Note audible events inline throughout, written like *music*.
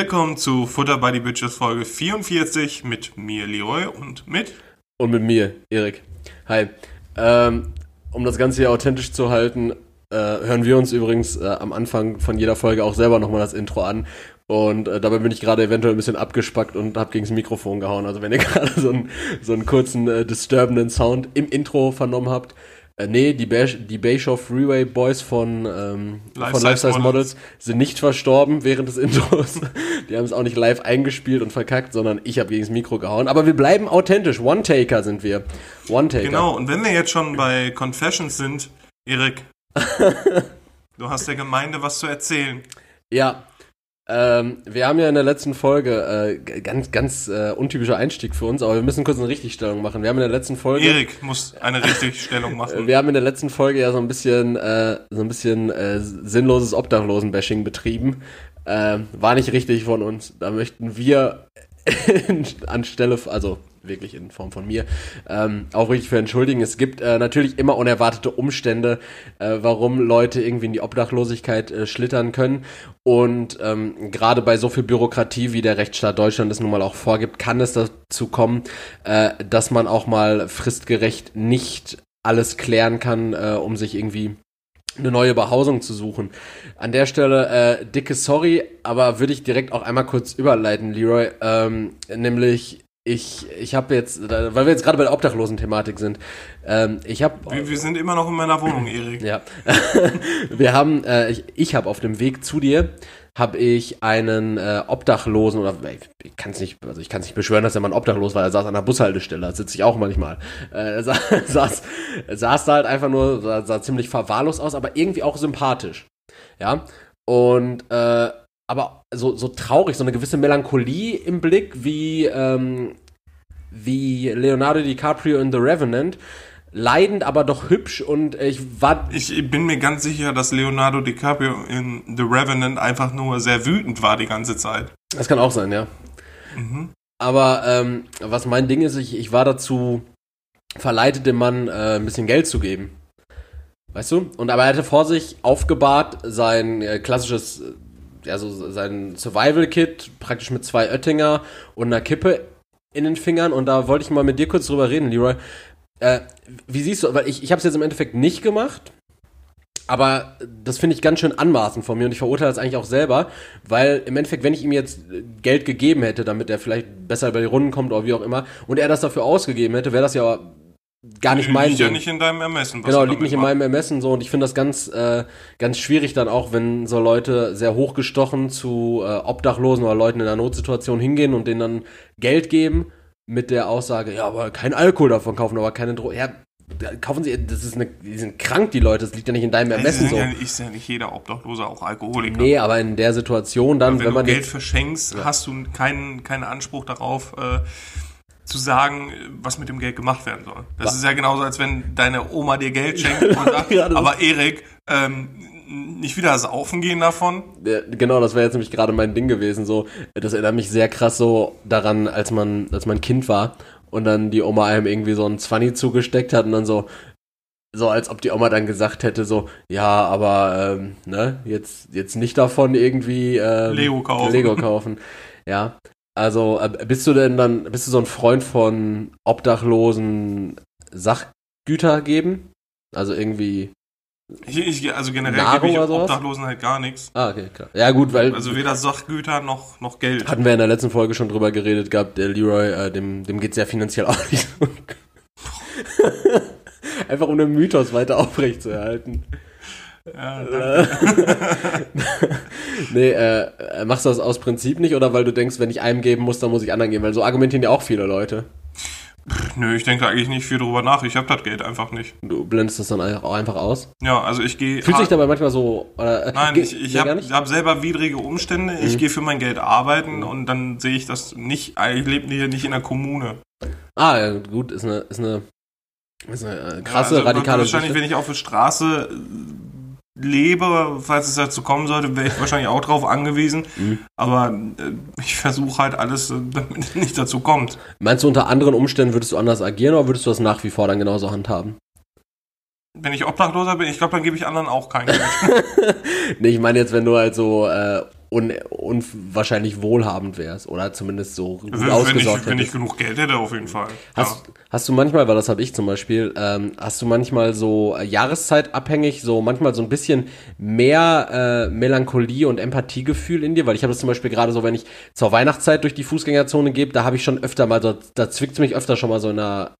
Willkommen zu Futter by the Bitches Folge 44 mit mir, Leroy, und mit. Und mit mir, Erik. Hi. Ähm, um das Ganze hier authentisch zu halten, äh, hören wir uns übrigens äh, am Anfang von jeder Folge auch selber nochmal das Intro an. Und äh, dabei bin ich gerade eventuell ein bisschen abgespackt und habe das Mikrofon gehauen. Also wenn ihr *laughs* gerade so, einen so einen kurzen, äh, disturbenden Sound im Intro vernommen habt, äh, nee, die, Bay, die Bayshore Freeway Boys von, ähm, Life von Life Size Models. Models sind nicht verstorben während des *laughs* Intros. die haben es auch nicht live eingespielt und verkackt, sondern ich habe gegen das Mikro gehauen. Aber wir bleiben authentisch. One-Taker sind wir. One-Taker. Genau, und wenn wir jetzt schon bei Confessions sind, Erik, *laughs* du hast der Gemeinde was zu erzählen. Ja, ähm, wir haben ja in der letzten Folge äh, ganz, ganz äh, untypischer Einstieg für uns, aber wir müssen kurz eine Richtigstellung machen. Wir haben in der letzten Folge. Erik muss eine Richtigstellung *laughs* machen. wir haben in der letzten Folge ja so ein bisschen, äh, so ein bisschen äh, sinnloses Obdachlosen-Bashing betrieben. Äh, war nicht richtig von uns. Da möchten wir *laughs* anstelle, also wirklich in Form von mir, ähm, auch richtig für entschuldigen. Es gibt äh, natürlich immer unerwartete Umstände, äh, warum Leute irgendwie in die Obdachlosigkeit äh, schlittern können. Und ähm, gerade bei so viel Bürokratie, wie der Rechtsstaat Deutschland es nun mal auch vorgibt, kann es dazu kommen, äh, dass man auch mal fristgerecht nicht alles klären kann, äh, um sich irgendwie eine neue Behausung zu suchen. An der Stelle äh, dicke Sorry, aber würde ich direkt auch einmal kurz überleiten, Leroy. Ähm, nämlich ich, ich habe jetzt, weil wir jetzt gerade bei der Obdachlosen-Thematik sind, ähm, ich habe... Wir, wir, sind immer noch in meiner Wohnung, Erik. Ja. *laughs* wir haben, äh, ich, ich habe auf dem Weg zu dir, habe ich einen äh, Obdachlosen, oder ich kann es nicht, also ich kann es nicht beschwören, dass er mal ein Obdachlos war, er saß an der Bushaltestelle, da sitze ich auch manchmal. Äh, er *laughs* saß, saß da halt einfach nur, sah, sah ziemlich verwahrlos aus, aber irgendwie auch sympathisch. Ja. Und äh, aber so, so traurig, so eine gewisse Melancholie im Blick, wie, ähm, wie Leonardo DiCaprio in The Revenant. Leidend, aber doch hübsch und ich war. Ich bin mir ganz sicher, dass Leonardo DiCaprio in The Revenant einfach nur sehr wütend war die ganze Zeit. Das kann auch sein, ja. Mhm. Aber ähm, was mein Ding ist, ich, ich war dazu verleitet, dem Mann äh, ein bisschen Geld zu geben. Weißt du? Und aber er hatte vor sich aufgebahrt sein äh, klassisches also sein Survival-Kit, praktisch mit zwei Oettinger und einer Kippe in den Fingern. Und da wollte ich mal mit dir kurz drüber reden, Leroy. Äh, wie siehst du, weil ich, ich habe es jetzt im Endeffekt nicht gemacht, aber das finde ich ganz schön anmaßend von mir und ich verurteile das eigentlich auch selber, weil im Endeffekt, wenn ich ihm jetzt Geld gegeben hätte, damit er vielleicht besser über die Runden kommt oder wie auch immer, und er das dafür ausgegeben hätte, wäre das ja gar nicht mein liegt ja nicht in deinem Ermessen. genau, liegt nicht in meinem Ermessen so und ich finde das ganz äh, ganz schwierig dann auch, wenn so Leute sehr hochgestochen zu äh, Obdachlosen oder Leuten in einer Notsituation hingehen und denen dann Geld geben mit der Aussage, ja, aber kein Alkohol davon kaufen, aber keine Drogen. Ja, kaufen Sie, das ist eine, die sind krank, die Leute, das liegt ja nicht in deinem Ermessen so. Ja, ist ja nicht jeder Obdachlose auch Alkoholiker. Nee, aber in der Situation dann, wenn, wenn man du Geld verschenkst, ja. hast du keinen, keinen Anspruch darauf, äh, zu sagen, was mit dem Geld gemacht werden soll. Das was? ist ja genauso, als wenn deine Oma dir Geld schenkt und *laughs* sagt, ja, aber Erik, ähm, nicht wieder das Saufen gehen davon. Ja, genau, das wäre jetzt nämlich gerade mein Ding gewesen. So, das erinnert mich sehr krass so daran, als man, als man Kind war und dann die Oma einem irgendwie so ein Zwanni zugesteckt hat und dann so, so als ob die Oma dann gesagt hätte, so, ja, aber ähm, ne, jetzt, jetzt nicht davon irgendwie ähm, Lego kaufen. Lego kaufen. ja. Also äh, bist du denn dann, bist du so ein Freund von obdachlosen Sachgüter geben? Also irgendwie. Ich, ich, also generell gebe ich Obdachlosen halt gar nichts. Ah, okay, klar. Ja, gut, weil. Also weder Sachgüter noch, noch Geld. Hatten wir in der letzten Folge schon drüber geredet gehabt, der Leroy, äh, dem, dem geht's ja finanziell auch nicht so. *laughs* Einfach um den Mythos weiter aufrechtzuerhalten. Ja, *laughs* nee, äh, machst du das aus Prinzip nicht oder weil du denkst, wenn ich einem geben muss, dann muss ich anderen geben? Weil so argumentieren ja auch viele Leute. Nö, ich denke eigentlich nicht viel drüber nach. Ich habe das Geld einfach nicht. Du blendest das dann auch einfach aus? Ja, also ich gehe. Fühlt sich dabei manchmal so. Äh, Nein, ich, ich habe hab selber widrige Umstände. Mhm. Ich gehe für mein Geld arbeiten und dann sehe ich das nicht. Ich lebe hier nicht in der Kommune. Ah, ja, gut, ist eine, ist eine, ist eine äh, krasse, ja, also radikale Wahrscheinlich, Geschichte. wenn ich auf der Straße lebe, falls es dazu kommen sollte, wäre ich wahrscheinlich auch drauf angewiesen. Mhm. Aber äh, ich versuche halt alles, äh, damit es nicht dazu kommt. Meinst du, unter anderen Umständen würdest du anders agieren oder würdest du das nach wie vor dann genauso handhaben? Wenn ich Obdachloser bin, ich glaube, dann gebe ich anderen auch kein *laughs* Geld. nee, ich meine jetzt, wenn du halt so äh, un, unwahrscheinlich wohlhabend wärst oder zumindest so gut wenn, ausgesorgt ich, wenn ich genug Geld hätte, auf jeden Fall. Hast, ja. hast du manchmal, weil das habe ich zum Beispiel, ähm, hast du manchmal so äh, jahreszeitabhängig, so manchmal so ein bisschen mehr äh, Melancholie und Empathiegefühl in dir? Weil ich habe das zum Beispiel gerade so, wenn ich zur Weihnachtszeit durch die Fußgängerzone gehe, da habe ich schon öfter mal, so, da zwickt mich öfter schon mal so in der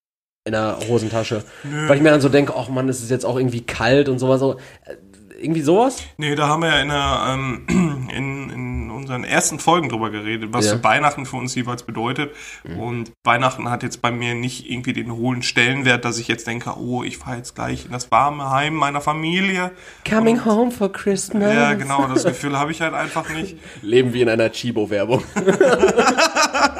in der Hosentasche. Nö. Weil ich mir dann so denke, ach man, es ist jetzt auch irgendwie kalt und sowas. So. Äh, irgendwie sowas? Nee, da haben wir ja in, der, ähm, in, in unseren ersten Folgen drüber geredet, was ja. Weihnachten für uns jeweils bedeutet. Mhm. Und Weihnachten hat jetzt bei mir nicht irgendwie den hohen Stellenwert, dass ich jetzt denke, oh, ich fahre jetzt gleich in das warme Heim meiner Familie. Coming Und, home for Christmas. Ja, genau, das Gefühl habe ich halt einfach nicht. *laughs* Leben wie in einer Chibo-Werbung. *laughs*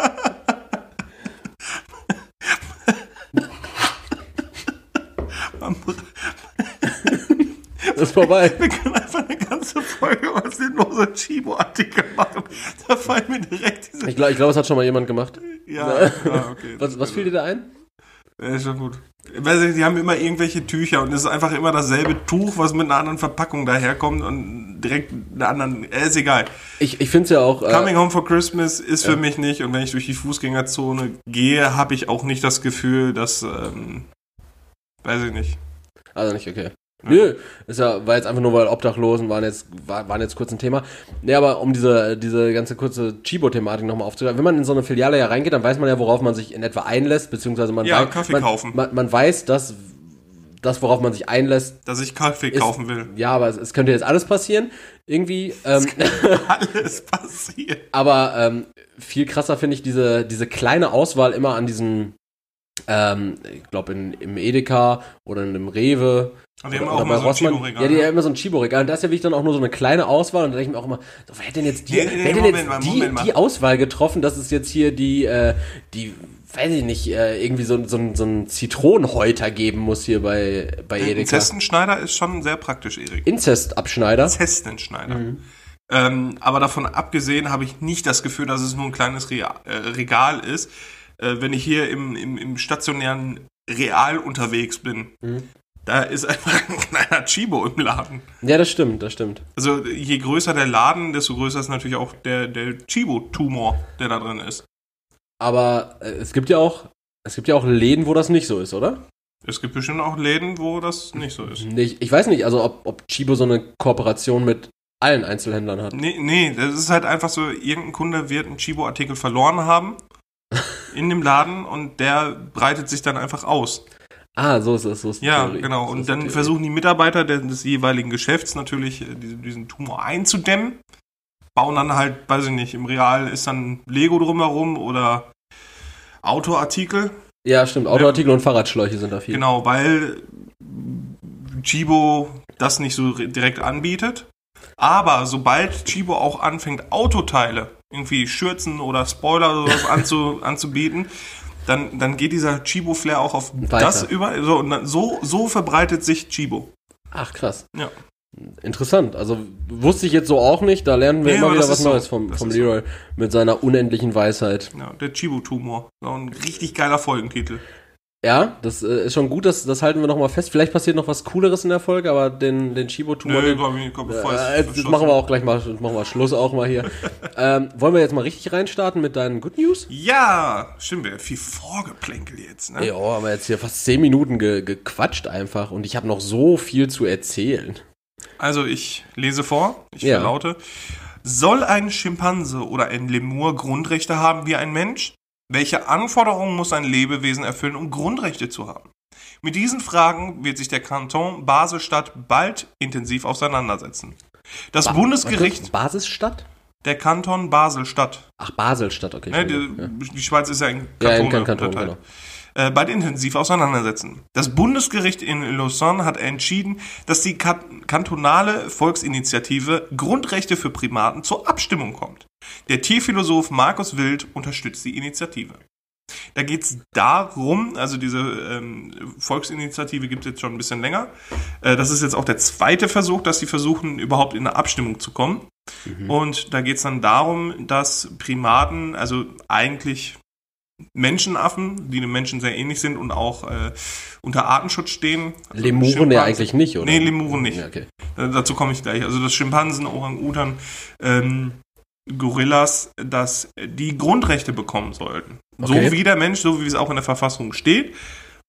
ist vorbei. Wir können einfach eine ganze Folge aus den losen Chibo-Artikel machen. Da fallen mir direkt diese. Ich glaube, glaub, es hat schon mal jemand gemacht. Ja, ja okay. *laughs* Was, was fiel dir da ein? Ja, ist schon gut. Weil die haben immer irgendwelche Tücher und es ist einfach immer dasselbe Tuch, was mit einer anderen Verpackung daherkommt und direkt einer anderen. Äh, ist egal. Ich, ich finde es ja auch. Äh, Coming Home for Christmas ist ja. für mich nicht und wenn ich durch die Fußgängerzone gehe, habe ich auch nicht das Gefühl, dass. Ähm, weiß ich nicht. Also nicht, okay. Nö, ist ja, war jetzt einfach nur, weil Obdachlosen waren jetzt, war, waren jetzt kurz ein Thema. Nee, aber um diese, diese ganze kurze Chibo-Thematik nochmal aufzugreifen, wenn man in so eine Filiale ja reingeht, dann weiß man ja, worauf man sich in etwa einlässt, beziehungsweise man ja, weiß, Kaffee man, kaufen. Man, man weiß, dass das, worauf man sich einlässt. Dass ich Kaffee ist, kaufen will. Ja, aber es, es, könnte jetzt alles passieren. Irgendwie. Ähm, *laughs* alles passieren. Aber ähm, viel krasser finde ich diese, diese kleine Auswahl immer an diesen, ähm, ich glaube, im Edeka oder in einem Rewe aber die haben auch immer so ein Chibo-Regal. Ja, die haben immer so ein Chibo-Regal. Und da ist ja wirklich dann auch nur so eine kleine Auswahl. Und da denke ich mir auch immer, so, wer hätte denn jetzt die, nee, nee, wer Moment, jetzt die, die, Auswahl getroffen, dass es jetzt hier die, äh, die, weiß ich nicht, äh, irgendwie so, so, so ein Zitronenhäuter geben muss hier bei, bei Edeka. Inzestenschneider ist schon sehr praktisch, Erik. Inzestabschneider? Inzestenschneider. Mhm. Ähm, aber davon abgesehen habe ich nicht das Gefühl, dass es nur ein kleines Real, äh, Regal ist. Äh, wenn ich hier im, im, im stationären Real unterwegs bin, mhm da ist einfach ein kleiner Chibo im Laden. Ja, das stimmt, das stimmt. Also je größer der Laden, desto größer ist natürlich auch der, der Chibo-Tumor, der da drin ist. Aber äh, es gibt ja auch, es gibt ja auch Läden, wo das nicht so ist, oder? Es gibt bestimmt auch Läden, wo das nicht so ist. Nee, ich, ich weiß nicht, also ob, ob Chibo so eine Kooperation mit allen Einzelhändlern hat. Nee, nee, das ist halt einfach so, irgendein Kunde wird einen Chibo-Artikel verloren haben in dem Laden und der breitet sich dann einfach aus. Ah, so ist es. So ist ja, Theorie. genau. Und dann versuchen die Mitarbeiter des jeweiligen Geschäfts natürlich äh, diesen Tumor einzudämmen. Bauen dann halt, weiß ich nicht, im Real ist dann Lego drumherum oder Autoartikel. Ja, stimmt. Autoartikel ja. und Fahrradschläuche sind da viel. Genau, weil Chibo das nicht so direkt anbietet. Aber sobald Chibo auch anfängt, Autoteile, irgendwie Schürzen oder Spoiler oder sowas *laughs* anzu, anzubieten, dann, dann geht dieser Chibo-Flair auch auf Weiter. das über. So, und dann, so, so verbreitet sich Chibo. Ach, krass. Ja. Interessant. Also wusste ich jetzt so auch nicht. Da lernen wir nee, immer wieder was Neues so. vom, vom Leroy so. mit seiner unendlichen Weisheit. Ja, der Chibo-Tumor. So ein richtig geiler Folgentitel. Ja, das äh, ist schon gut, das, das halten wir nochmal fest. Vielleicht passiert noch was Cooleres in der Folge, aber den, den Chibo-Tumor. Nee, glaub ich, glaub, äh, das machen wir auch gleich mal, machen wir Schluss auch mal hier. *laughs* ähm, wollen wir jetzt mal richtig reinstarten mit deinen Good News? Ja, stimmt, wir viel Vorgeplänkel jetzt, ne? Ja, aber jetzt hier fast zehn Minuten ge gequatscht einfach und ich habe noch so viel zu erzählen. Also ich lese vor, ich ja. verlaute. Soll ein Schimpanse oder ein Lemur Grundrechte haben wie ein Mensch? Welche Anforderungen muss ein Lebewesen erfüllen, um Grundrechte zu haben? Mit diesen Fragen wird sich der Kanton Baselstadt bald intensiv auseinandersetzen. Das ba Bundesgericht. Basisstadt? Der Kanton Baselstadt. Ach, Baselstadt, okay. Ja, die, ja. die, Schweiz ist ja ein Kanton. Ja, in Kanton genau. äh, bald intensiv auseinandersetzen. Das Bundesgericht in Lausanne hat entschieden, dass die kantonale Volksinitiative Grundrechte für Primaten zur Abstimmung kommt. Der Tierphilosoph Markus Wild unterstützt die Initiative. Da geht es darum, also diese ähm, Volksinitiative gibt es jetzt schon ein bisschen länger. Äh, das ist jetzt auch der zweite Versuch, dass sie versuchen, überhaupt in eine Abstimmung zu kommen. Mhm. Und da geht es dann darum, dass Primaten, also eigentlich Menschenaffen, die den Menschen sehr ähnlich sind und auch äh, unter Artenschutz stehen. Also Lemuren ja eigentlich nicht, oder? Nee, Lemuren nicht. Ja, okay. Äh, dazu komme ich gleich. Also das Schimpansen, Orang-Utan, ähm, Gorillas, dass die Grundrechte bekommen sollten. Okay. So wie der Mensch, so wie es auch in der Verfassung steht.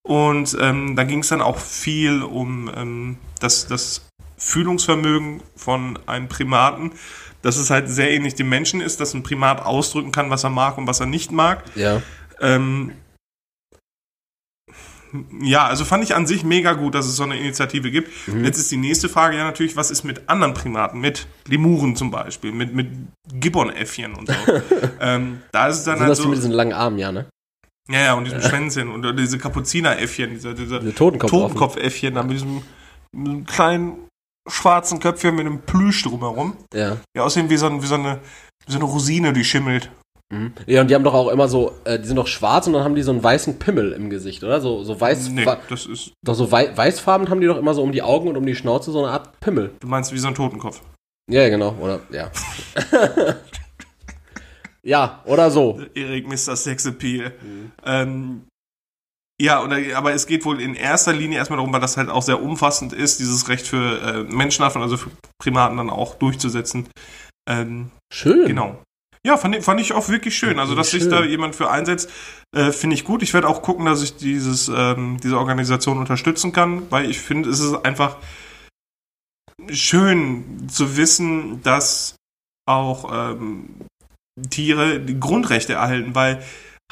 Und ähm, da ging es dann auch viel um ähm, das, das Fühlungsvermögen von einem Primaten, dass es halt sehr ähnlich dem Menschen ist, dass ein Primat ausdrücken kann, was er mag und was er nicht mag. Ja. Ähm, ja, also fand ich an sich mega gut, dass es so eine Initiative gibt. Mhm. Jetzt ist die nächste Frage ja natürlich, was ist mit anderen Primaten, mit Lemuren zum Beispiel, mit, mit Gibbon-Äffchen und so. *laughs* ähm, da ist es dann Sind halt das so, die mit diesen langen Armen, ja, ne? Ja, ja, und diesem Schwänzchen und diese Kapuzineräffchen, diese, diese, diese Totenkopfäffchen, da mit diesem, mit diesem kleinen schwarzen Köpfchen mit einem Plüsch drumherum. Ja. Die aussehen wie so, ein, wie so, eine, wie so eine Rosine, die schimmelt. Mhm. Ja, und die haben doch auch immer so, äh, die sind doch schwarz und dann haben die so einen weißen Pimmel im Gesicht, oder? So, so weiß. Nee, das ist. Doch so wei weißfarben haben die doch immer so um die Augen und um die Schnauze so eine Art Pimmel. Du meinst wie so ein Totenkopf? Ja, genau, oder, ja. *laughs* ja, oder so. Erik Mr. Sexappeal. Mhm. Ähm, ja, oder, aber es geht wohl in erster Linie erstmal darum, weil das halt auch sehr umfassend ist, dieses Recht für äh, Menschenaffen, also für Primaten dann auch durchzusetzen. Ähm, Schön. Genau. Ja, fand, fand ich auch wirklich schön. Also, dass schön. sich da jemand für einsetzt, äh, finde ich gut. Ich werde auch gucken, dass ich dieses, ähm, diese Organisation unterstützen kann, weil ich finde, es ist einfach schön zu wissen, dass auch ähm, Tiere die Grundrechte erhalten, weil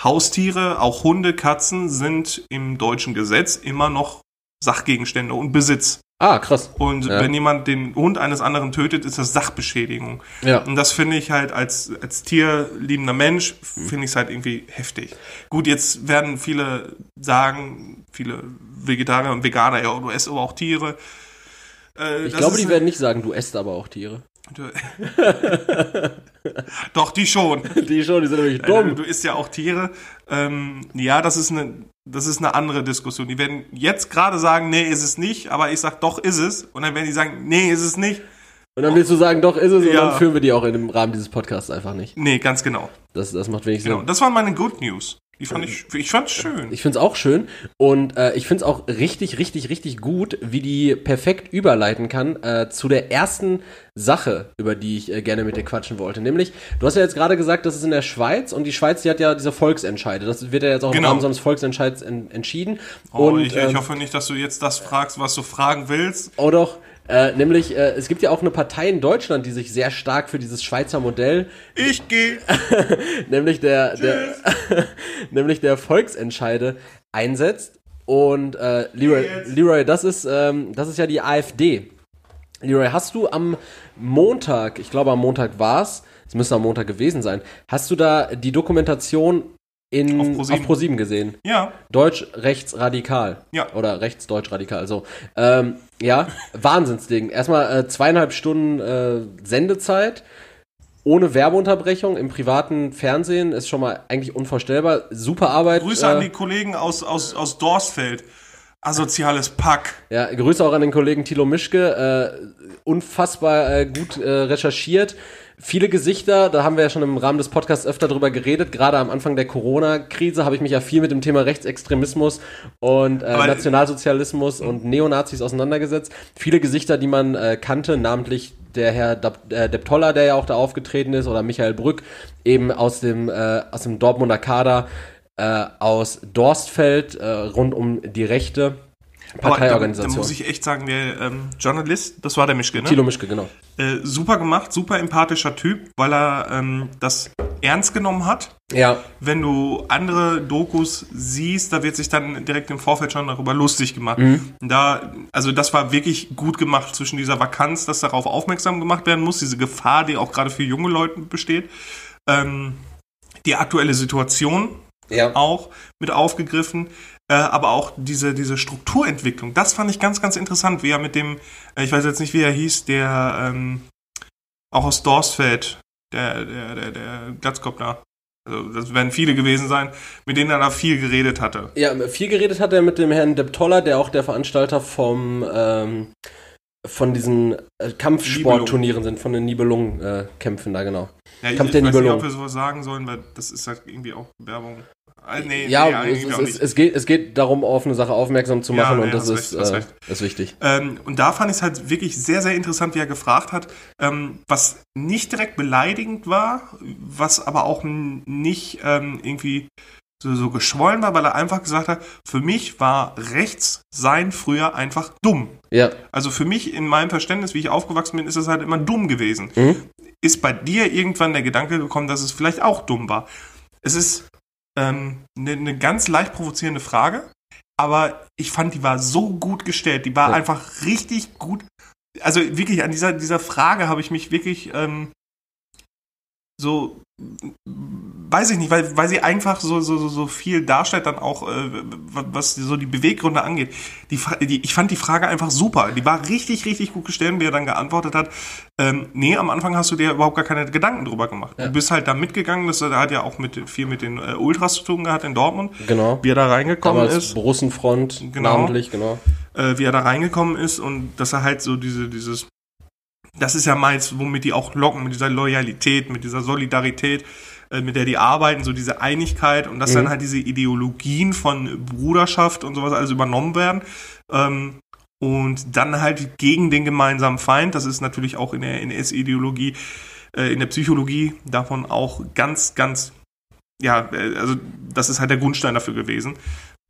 Haustiere, auch Hunde, Katzen, sind im deutschen Gesetz immer noch Sachgegenstände und Besitz. Ah, krass. Und ja. wenn jemand den Hund eines anderen tötet, ist das Sachbeschädigung. Ja. Und das finde ich halt als, als tierliebender Mensch, finde ich es halt irgendwie heftig. Gut, jetzt werden viele sagen, viele Vegetarier und Veganer, ja, du isst aber auch Tiere. Äh, ich glaube, die werden nicht sagen, du isst aber auch Tiere. *laughs* Doch, die schon. *laughs* Die schon, die sind nämlich dumm. Du isst ja auch Tiere. Ähm, ja, das ist, eine, das ist eine andere Diskussion. Die werden jetzt gerade sagen, nee, ist es nicht, aber ich sag, doch, ist es. Und dann werden die sagen, nee, ist es nicht. Und dann willst du sagen, doch, ist es, und dann führen wir die auch in dem Rahmen dieses Podcasts einfach nicht. Nee, ganz genau. Das, das macht wenig genau. Sinn. Das waren meine Good News. Die fand ich, ich fand's schön. Ich find's auch schön und äh, ich find's auch richtig, richtig, richtig gut, wie die perfekt überleiten kann äh, zu der ersten Sache, über die ich äh, gerne mit dir quatschen wollte. Nämlich, du hast ja jetzt gerade gesagt, das ist in der Schweiz und die Schweiz, die hat ja diese Volksentscheide. Das wird ja jetzt auch genau. im Rahmen so eines Volksentscheids en entschieden. Oh, und, ich, ich ähm, hoffe nicht, dass du jetzt das fragst, was du fragen willst. Oh doch. Äh, nämlich, äh, es gibt ja auch eine Partei in Deutschland, die sich sehr stark für dieses Schweizer Modell. Ich gehe. *laughs* nämlich der, der *laughs* nämlich der Volksentscheide einsetzt. Und äh, Leroy, Leroy, das ist, ähm, das ist ja die AfD. Leroy, hast du am Montag, ich glaube am Montag war's, es müsste am Montag gewesen sein, hast du da die Dokumentation in, auf ProSieben, auf ProSieben gesehen. Ja. Deutsch rechtsradikal. Ja. Oder rechtsdeutsch radikal. So. Ähm, ja, *laughs* Wahnsinnsding. Erstmal äh, zweieinhalb Stunden äh, Sendezeit. Ohne Werbeunterbrechung im privaten Fernsehen ist schon mal eigentlich unvorstellbar. Super Arbeit. Grüße äh, an die Kollegen aus, aus, aus Dorsfeld. Asoziales Pack. Ja, Grüße auch an den Kollegen Thilo Mischke. Äh, unfassbar äh, gut äh, recherchiert viele Gesichter, da haben wir ja schon im Rahmen des Podcasts öfter drüber geredet. Gerade am Anfang der Corona-Krise habe ich mich ja viel mit dem Thema Rechtsextremismus und äh, Nationalsozialismus und Neonazis auseinandergesetzt. Viele Gesichter, die man äh, kannte, namentlich der Herr äh, Depp Toller, der ja auch da aufgetreten ist, oder Michael Brück, eben aus dem, äh, aus dem Dortmunder Kader, äh, aus Dorstfeld, äh, rund um die Rechte. Parteiorganisation. Da, da, muss ich echt sagen, der ähm, Journalist, das war der Mischke, ne? Thilo Mischke, genau. Äh, super gemacht, super empathischer Typ, weil er ähm, das ernst genommen hat. Ja. Wenn du andere Dokus siehst, da wird sich dann direkt im Vorfeld schon darüber lustig gemacht. Mhm. Da, also das war wirklich gut gemacht zwischen dieser Vakanz, dass darauf aufmerksam gemacht werden muss, diese Gefahr, die auch gerade für junge Leute besteht. Ähm, die aktuelle Situation ja. auch mit aufgegriffen. Äh, aber auch diese, diese Strukturentwicklung, das fand ich ganz, ganz interessant, wie er mit dem, äh, ich weiß jetzt nicht, wie er hieß, der ähm, auch aus Dorsfeld, der, der, der, der Glatzkopf da. Also, das werden viele gewesen sein, mit denen er da viel geredet hatte. Ja, viel geredet hat er mit dem Herrn Depp Toller, der auch der Veranstalter vom, ähm, von diesen äh, Kampfsportturnieren sind, von den Nibelungen-Kämpfen äh, da, genau. Ja, Kampf ich, der ich weiß nicht, ob wir sowas sagen sollen, weil das ist halt irgendwie auch Werbung Äh, nee, ja, nee, es, es, es, geht, es geht darum, auf eine Sache aufmerksam zu machen ja, und nee, das ist, recht, äh, ist wichtig. Ähm, und da fand ich es halt wirklich sehr, sehr interessant, wie er gefragt hat, ähm, was nicht direkt beleidigend war, was aber auch nicht ähm, irgendwie so, so geschwollen war, weil er einfach gesagt hat, für mich war rechts sein früher einfach dumm. Ja. Also für mich, in meinem Verständnis, wie ich aufgewachsen bin, ist es halt immer dumm gewesen. Mhm. Ist bei dir irgendwann der Gedanke gekommen, dass es vielleicht auch dumm war? Es ist ähm, eine, eine ganz leicht provozierende Frage, aber ich fand, die war so gut gestellt. Die war ja. einfach richtig gut. Also wirklich, an dieser, dieser Frage habe ich mich wirklich ähm, so weiß ich nicht, weil, weil sie einfach so, so, so viel darstellt, dann auch, äh, was so die Beweggründe angeht. Die, die, ich fand die Frage einfach super. Die war richtig, richtig gut gestellt, wie er dann geantwortet hat. Ähm, nee, am Anfang hast du dir überhaupt gar keine Gedanken drüber gemacht. Ja. Du bist halt da mitgegangen, das hat ja auch mit, viel mit den äh, Ultras zu tun gehabt in Dortmund. Genau. Wie er da reingekommen Damals ist. Russenfront, genau. namentlich, genau. Äh, wie er da reingekommen ist und dass er halt so diese, dieses das ist ja meist, womit die auch locken, mit dieser Loyalität, mit dieser Solidarität, äh, mit der die arbeiten, so diese Einigkeit und dass mhm. dann halt diese Ideologien von Bruderschaft und sowas alles übernommen werden. Ähm, und dann halt gegen den gemeinsamen Feind, das ist natürlich auch in der NS-Ideologie, äh, in der Psychologie davon auch ganz, ganz, ja, äh, also das ist halt der Grundstein dafür gewesen.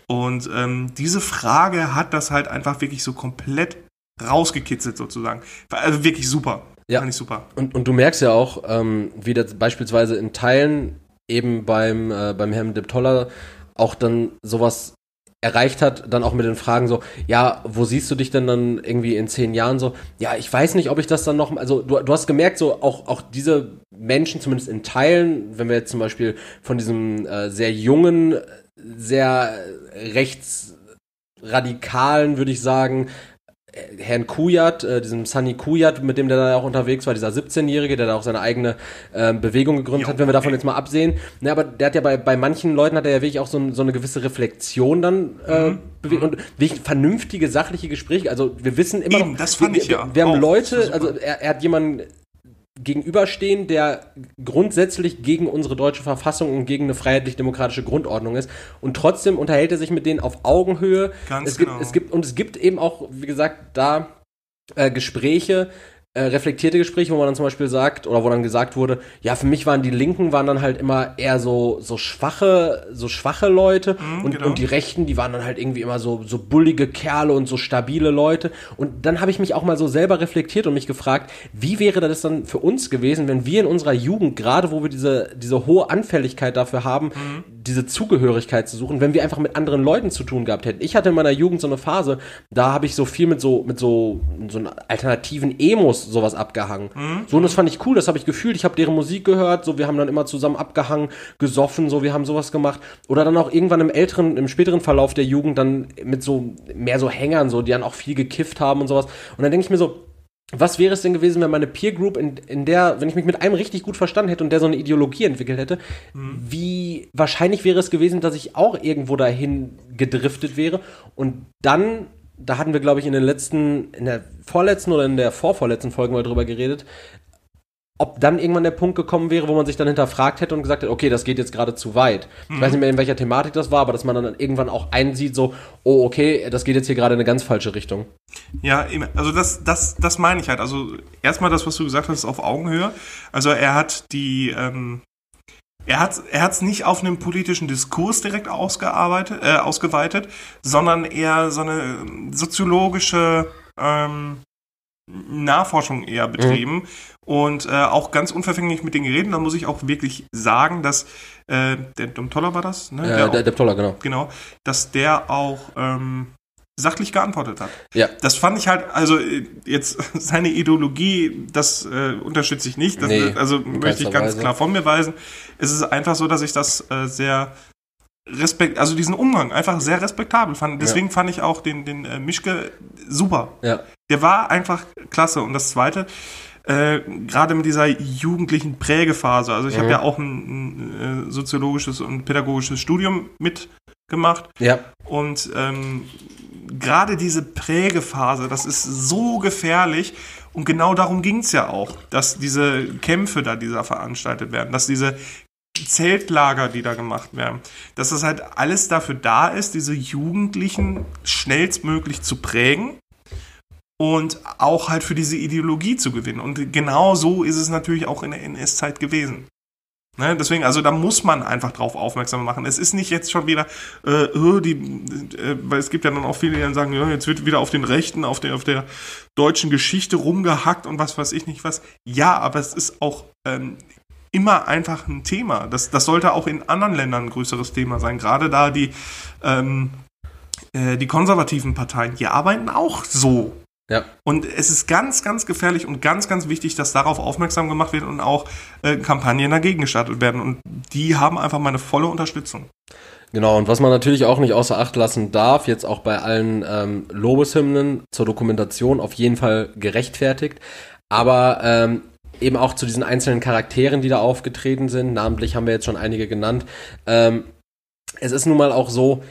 Und ähm, diese Frage hat das halt einfach wirklich so komplett rausgekitzelt sozusagen. Also wirklich super. Ja. Fand ich super. Und, und du merkst ja auch, ähm, wie das beispielsweise in Teilen eben beim, äh, beim Herrn Deptoller auch dann sowas erreicht hat, dann auch mit den Fragen so, ja, wo siehst du dich denn dann irgendwie in zehn Jahren so? Ja, ich weiß nicht, ob ich das dann noch, also du, du hast gemerkt, so auch, auch diese Menschen, zumindest in Teilen, wenn wir jetzt zum Beispiel von diesem äh, sehr jungen, sehr rechtsradikalen, würde ich sagen, Herrn Kujat, äh, diesem Sunny Kujat, mit dem der da auch unterwegs war, dieser 17-Jährige, der da auch seine eigene äh, Bewegung gegründet jo, hat, wenn wir davon jetzt mal absehen. Ne, aber der hat ja bei, bei manchen Leuten hat er ja wirklich auch so, so eine gewisse Reflexion dann äh, mhm. bewegt und wirklich vernünftige, sachliche Gespräche. Also wir wissen immer Eben, noch, das fand wir, ich ja. Wir haben auch, Leute, also er, er hat jemanden gegenüberstehen, der grundsätzlich gegen unsere deutsche Verfassung und gegen eine freiheitlich-demokratische Grundordnung ist. Und trotzdem unterhält er sich mit denen auf Augenhöhe. Ganz es genau. Gibt, es gibt, und es gibt eben auch, wie gesagt, da äh, Gespräche, äh, reflektierte Gespräche, wo man dann zum Beispiel sagt, oder wo dann gesagt wurde, ja, für mich waren die Linken waren dann halt immer eher so, so schwache, so schwache Leute mhm, und, genau. und die Rechten, die waren dann halt irgendwie immer so, so bullige Kerle und so stabile Leute. Und dann habe ich mich auch mal so selber reflektiert und mich gefragt, wie wäre das dann für uns gewesen, wenn wir in unserer Jugend, gerade wo wir diese, diese hohe Anfälligkeit dafür haben, Mhm. diese Zugehörigkeit zu suchen, wenn wir einfach mit anderen Leuten zu tun gehabt hätten. Ich hatte in meiner Jugend so eine Phase, da habe ich so viel mit so, mit so, so alternativen Emos sowas abgehangen. Mhm. So, und das fand ich cool, das habe ich gefühlt. Ich habe deren Musik gehört, so, wir haben dann immer zusammen abgehangen, gesoffen, so, wir haben sowas gemacht. Oder dann auch irgendwann im älteren, im späteren Verlauf der Jugend dann mit so, mehr so Hängern, so, die dann auch viel gekifft haben und sowas. Und dann denke ich mir so, was wäre es denn gewesen, wenn meine Peer Group, in, in der, wenn ich mich mit einem richtig gut verstanden hätte und der so eine Ideologie entwickelt hätte, Mhm. wie wahrscheinlich wäre es gewesen, dass ich auch irgendwo dahin gedriftet wäre und dann, da hatten wir, glaube ich, in den letzten, in der vorletzten oder in der vorvorletzten Folge mal drüber geredet, ob dann irgendwann der Punkt gekommen wäre, wo man sich dann hinterfragt hätte und gesagt hätte, okay, das geht jetzt gerade zu weit. Ich weiß nicht mehr, in welcher Thematik das war, aber dass man dann irgendwann auch einsieht, so, oh, okay, das geht jetzt hier gerade in eine ganz falsche Richtung. Ja, also das, das, das meine ich halt. Also erstmal das, was du gesagt hast, auf Augenhöhe. Also er hat die, ähm, er hat er hat's nicht auf einen politischen Diskurs direkt ausgearbeitet, äh, ausgeweitet, sondern eher so eine soziologische ähm, Nachforschung eher betrieben und äh, auch ganz unverfänglich mit denen geredet. Da muss ich auch wirklich sagen, dass äh, der Dom Toller war das, ne? Äh, der, der, der Toller, genau. genau, dass der auch ähm, sachlich geantwortet hat. Ja. Das fand ich halt, also äh, jetzt *laughs* seine Ideologie, das äh, unterstütze ich nicht. Das, Nee, also möchte ich ganz Weise. klar von mir weisen. Es ist einfach so, dass ich das äh, sehr respekt, also diesen Umgang einfach sehr respektabel fand. Deswegen fand ich auch den, den äh, Mischke super. Ja. Der war einfach klasse. Und das Zweite, äh, gerade mit dieser jugendlichen Prägephase, also ich Mhm. habe ja auch ein, ein äh, soziologisches und pädagogisches Studium mitgemacht Ja. und ähm, gerade diese Prägephase, das ist so gefährlich. Und genau darum ging es ja auch, dass diese Kämpfe da, die da veranstaltet werden, dass diese Zeltlager, die da gemacht werden, dass das halt alles dafür da ist, diese Jugendlichen schnellstmöglich zu prägen und auch halt für diese Ideologie zu gewinnen. Und genau so ist es natürlich auch in der NS-Zeit gewesen. Ne, deswegen, also da muss man einfach drauf aufmerksam machen. Es ist nicht jetzt schon wieder, äh, oh, die, äh, weil es gibt ja dann auch viele, die dann sagen, ja, jetzt wird wieder auf den Rechten, auf der, auf der deutschen Geschichte rumgehackt und was weiß ich nicht was. Ja, aber es ist auch ähm, immer einfach ein Thema. Das, das sollte auch in anderen Ländern ein größeres Thema sein. Gerade da die, ähm, äh, die konservativen Parteien, die arbeiten auch so. Ja. Und es ist ganz, ganz gefährlich und ganz, ganz wichtig, dass darauf aufmerksam gemacht wird und auch äh, Kampagnen dagegen gestartet werden. Und die haben einfach meine volle Unterstützung. Genau, und was man natürlich auch nicht außer Acht lassen darf, jetzt auch bei allen ähm, Lobeshymnen zur Dokumentation auf jeden Fall gerechtfertigt, aber ähm, eben auch zu diesen einzelnen Charakteren, die da aufgetreten sind, namentlich haben wir jetzt schon einige genannt. Ähm, es ist nun mal auch so,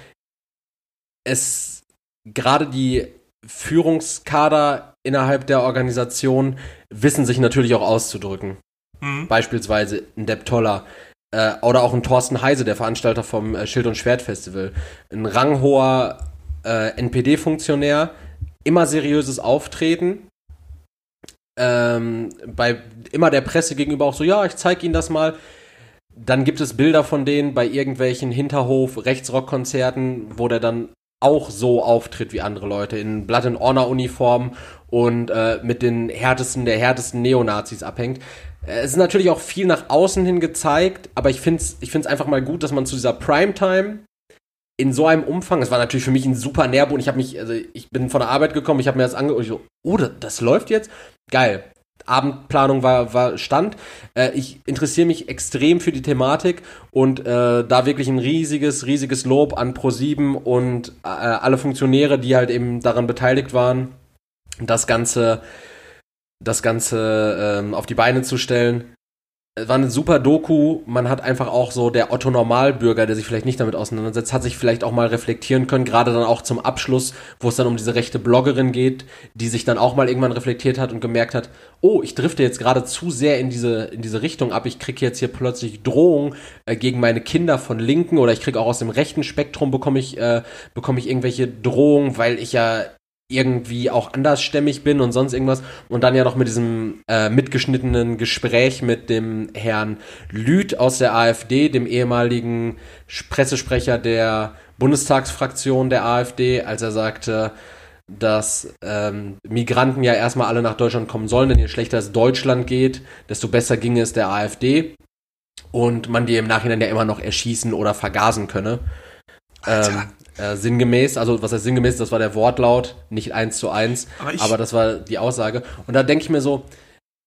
es gerade die Führungskader innerhalb der Organisation wissen sich natürlich auch auszudrücken. Mhm. Beispielsweise ein Depp Toller äh, oder auch ein Thorsten Heise, der Veranstalter vom äh, Schild- und Schwertfestival. Ein ranghoher äh, NPD-Funktionär, immer seriöses Auftreten. Ähm, bei immer der Presse gegenüber auch so, ja, ich zeige Ihnen das mal. Dann gibt es Bilder von denen bei irgendwelchen Hinterhof-Rechtsrock-Konzerten, wo der dann auch so auftritt wie andere Leute in Blood and Honor Uniform und äh, mit den härtesten der härtesten Neonazis abhängt. Äh, es ist natürlich auch viel nach außen hin gezeigt, aber ich finde es ich find's einfach mal gut, dass man zu dieser Primetime in so einem Umfang, es war natürlich für mich ein super Nährboden. Ich habe mich, also ich bin von der Arbeit gekommen, ich habe mir das angeguckt, ich so, oh, das, das läuft jetzt? Geil. Abendplanung war, war Stand. Äh, ich interessiere mich extrem für die Thematik und äh, da wirklich ein riesiges, riesiges Lob an Pro7 und äh, alle Funktionäre, die halt eben daran beteiligt waren, das Ganze, das Ganze ähm, auf die Beine zu stellen war eine super Doku. Man hat einfach auch so der Otto Normalbürger, der sich vielleicht nicht damit auseinandersetzt, hat sich vielleicht auch mal reflektieren können, gerade dann auch zum Abschluss, wo es dann um diese rechte Bloggerin geht, die sich dann auch mal irgendwann reflektiert hat und gemerkt hat, oh, ich drifte jetzt gerade zu sehr in diese, in diese Richtung ab. Ich kriege jetzt hier plötzlich Drohungen äh, gegen meine Kinder von Linken oder ich kriege auch aus dem rechten Spektrum bekomme ich, äh, bekomme ich irgendwelche Drohungen, weil ich ja irgendwie auch andersstämmig bin und sonst irgendwas. Und dann ja noch mit diesem äh, mitgeschnittenen Gespräch mit dem Herrn Lüth aus der AfD, dem ehemaligen Pressesprecher der Bundestagsfraktion der AfD, als er sagte, dass ähm, Migranten ja erstmal alle nach Deutschland kommen sollen, denn je schlechter es Deutschland geht, desto besser ginge es der AfD. Und man die im Nachhinein ja immer noch erschießen oder vergasen könne. Ähm, äh, sinngemäß, also was heißt sinngemäß, das war der Wortlaut, nicht eins zu eins, aber, aber das war die Aussage. Und da denke ich mir so,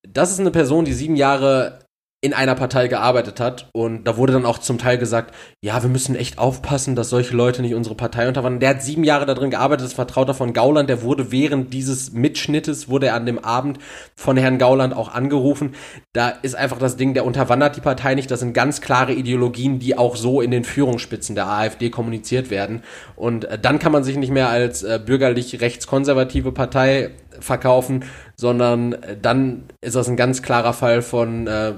das ist eine Person, die sieben Jahre in einer Partei gearbeitet hat und da wurde dann auch zum Teil gesagt, ja, wir müssen echt aufpassen, dass solche Leute nicht unsere Partei unterwandern. Der hat sieben Jahre da drin gearbeitet, ist Vertrauter von Gauland, der wurde während dieses Mitschnittes, wurde er an dem Abend von Herrn Gauland auch angerufen. Da ist einfach das Ding, der unterwandert die Partei nicht, das sind ganz klare Ideologien, die auch so in den Führungsspitzen der AfD kommuniziert werden und äh, dann kann man sich nicht mehr als äh, bürgerlich rechtskonservative Partei verkaufen, sondern äh, dann ist das ein ganz klarer Fall von äh,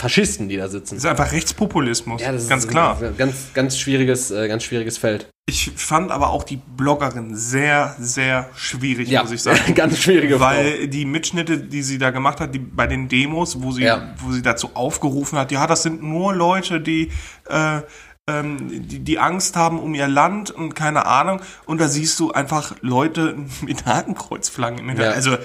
Faschisten, die da sitzen. Das ist einfach Rechtspopulismus. Ja, das ganz ist klar. Ein ganz, ganz schwieriges, äh, ganz schwieriges Feld. Ich fand aber auch die Bloggerin sehr, sehr schwierig, ja, muss ich sagen. *laughs* ganz schwierige Weil Frau. die Mitschnitte, die sie da gemacht hat, die bei den Demos, wo sie, ja. wo sie dazu aufgerufen hat, ja, das sind nur Leute, die äh, ähm, die, die Angst haben um ihr Land und keine Ahnung. Und da siehst du einfach Leute *laughs* mit Hakenkreuzflaggen. Ja. Also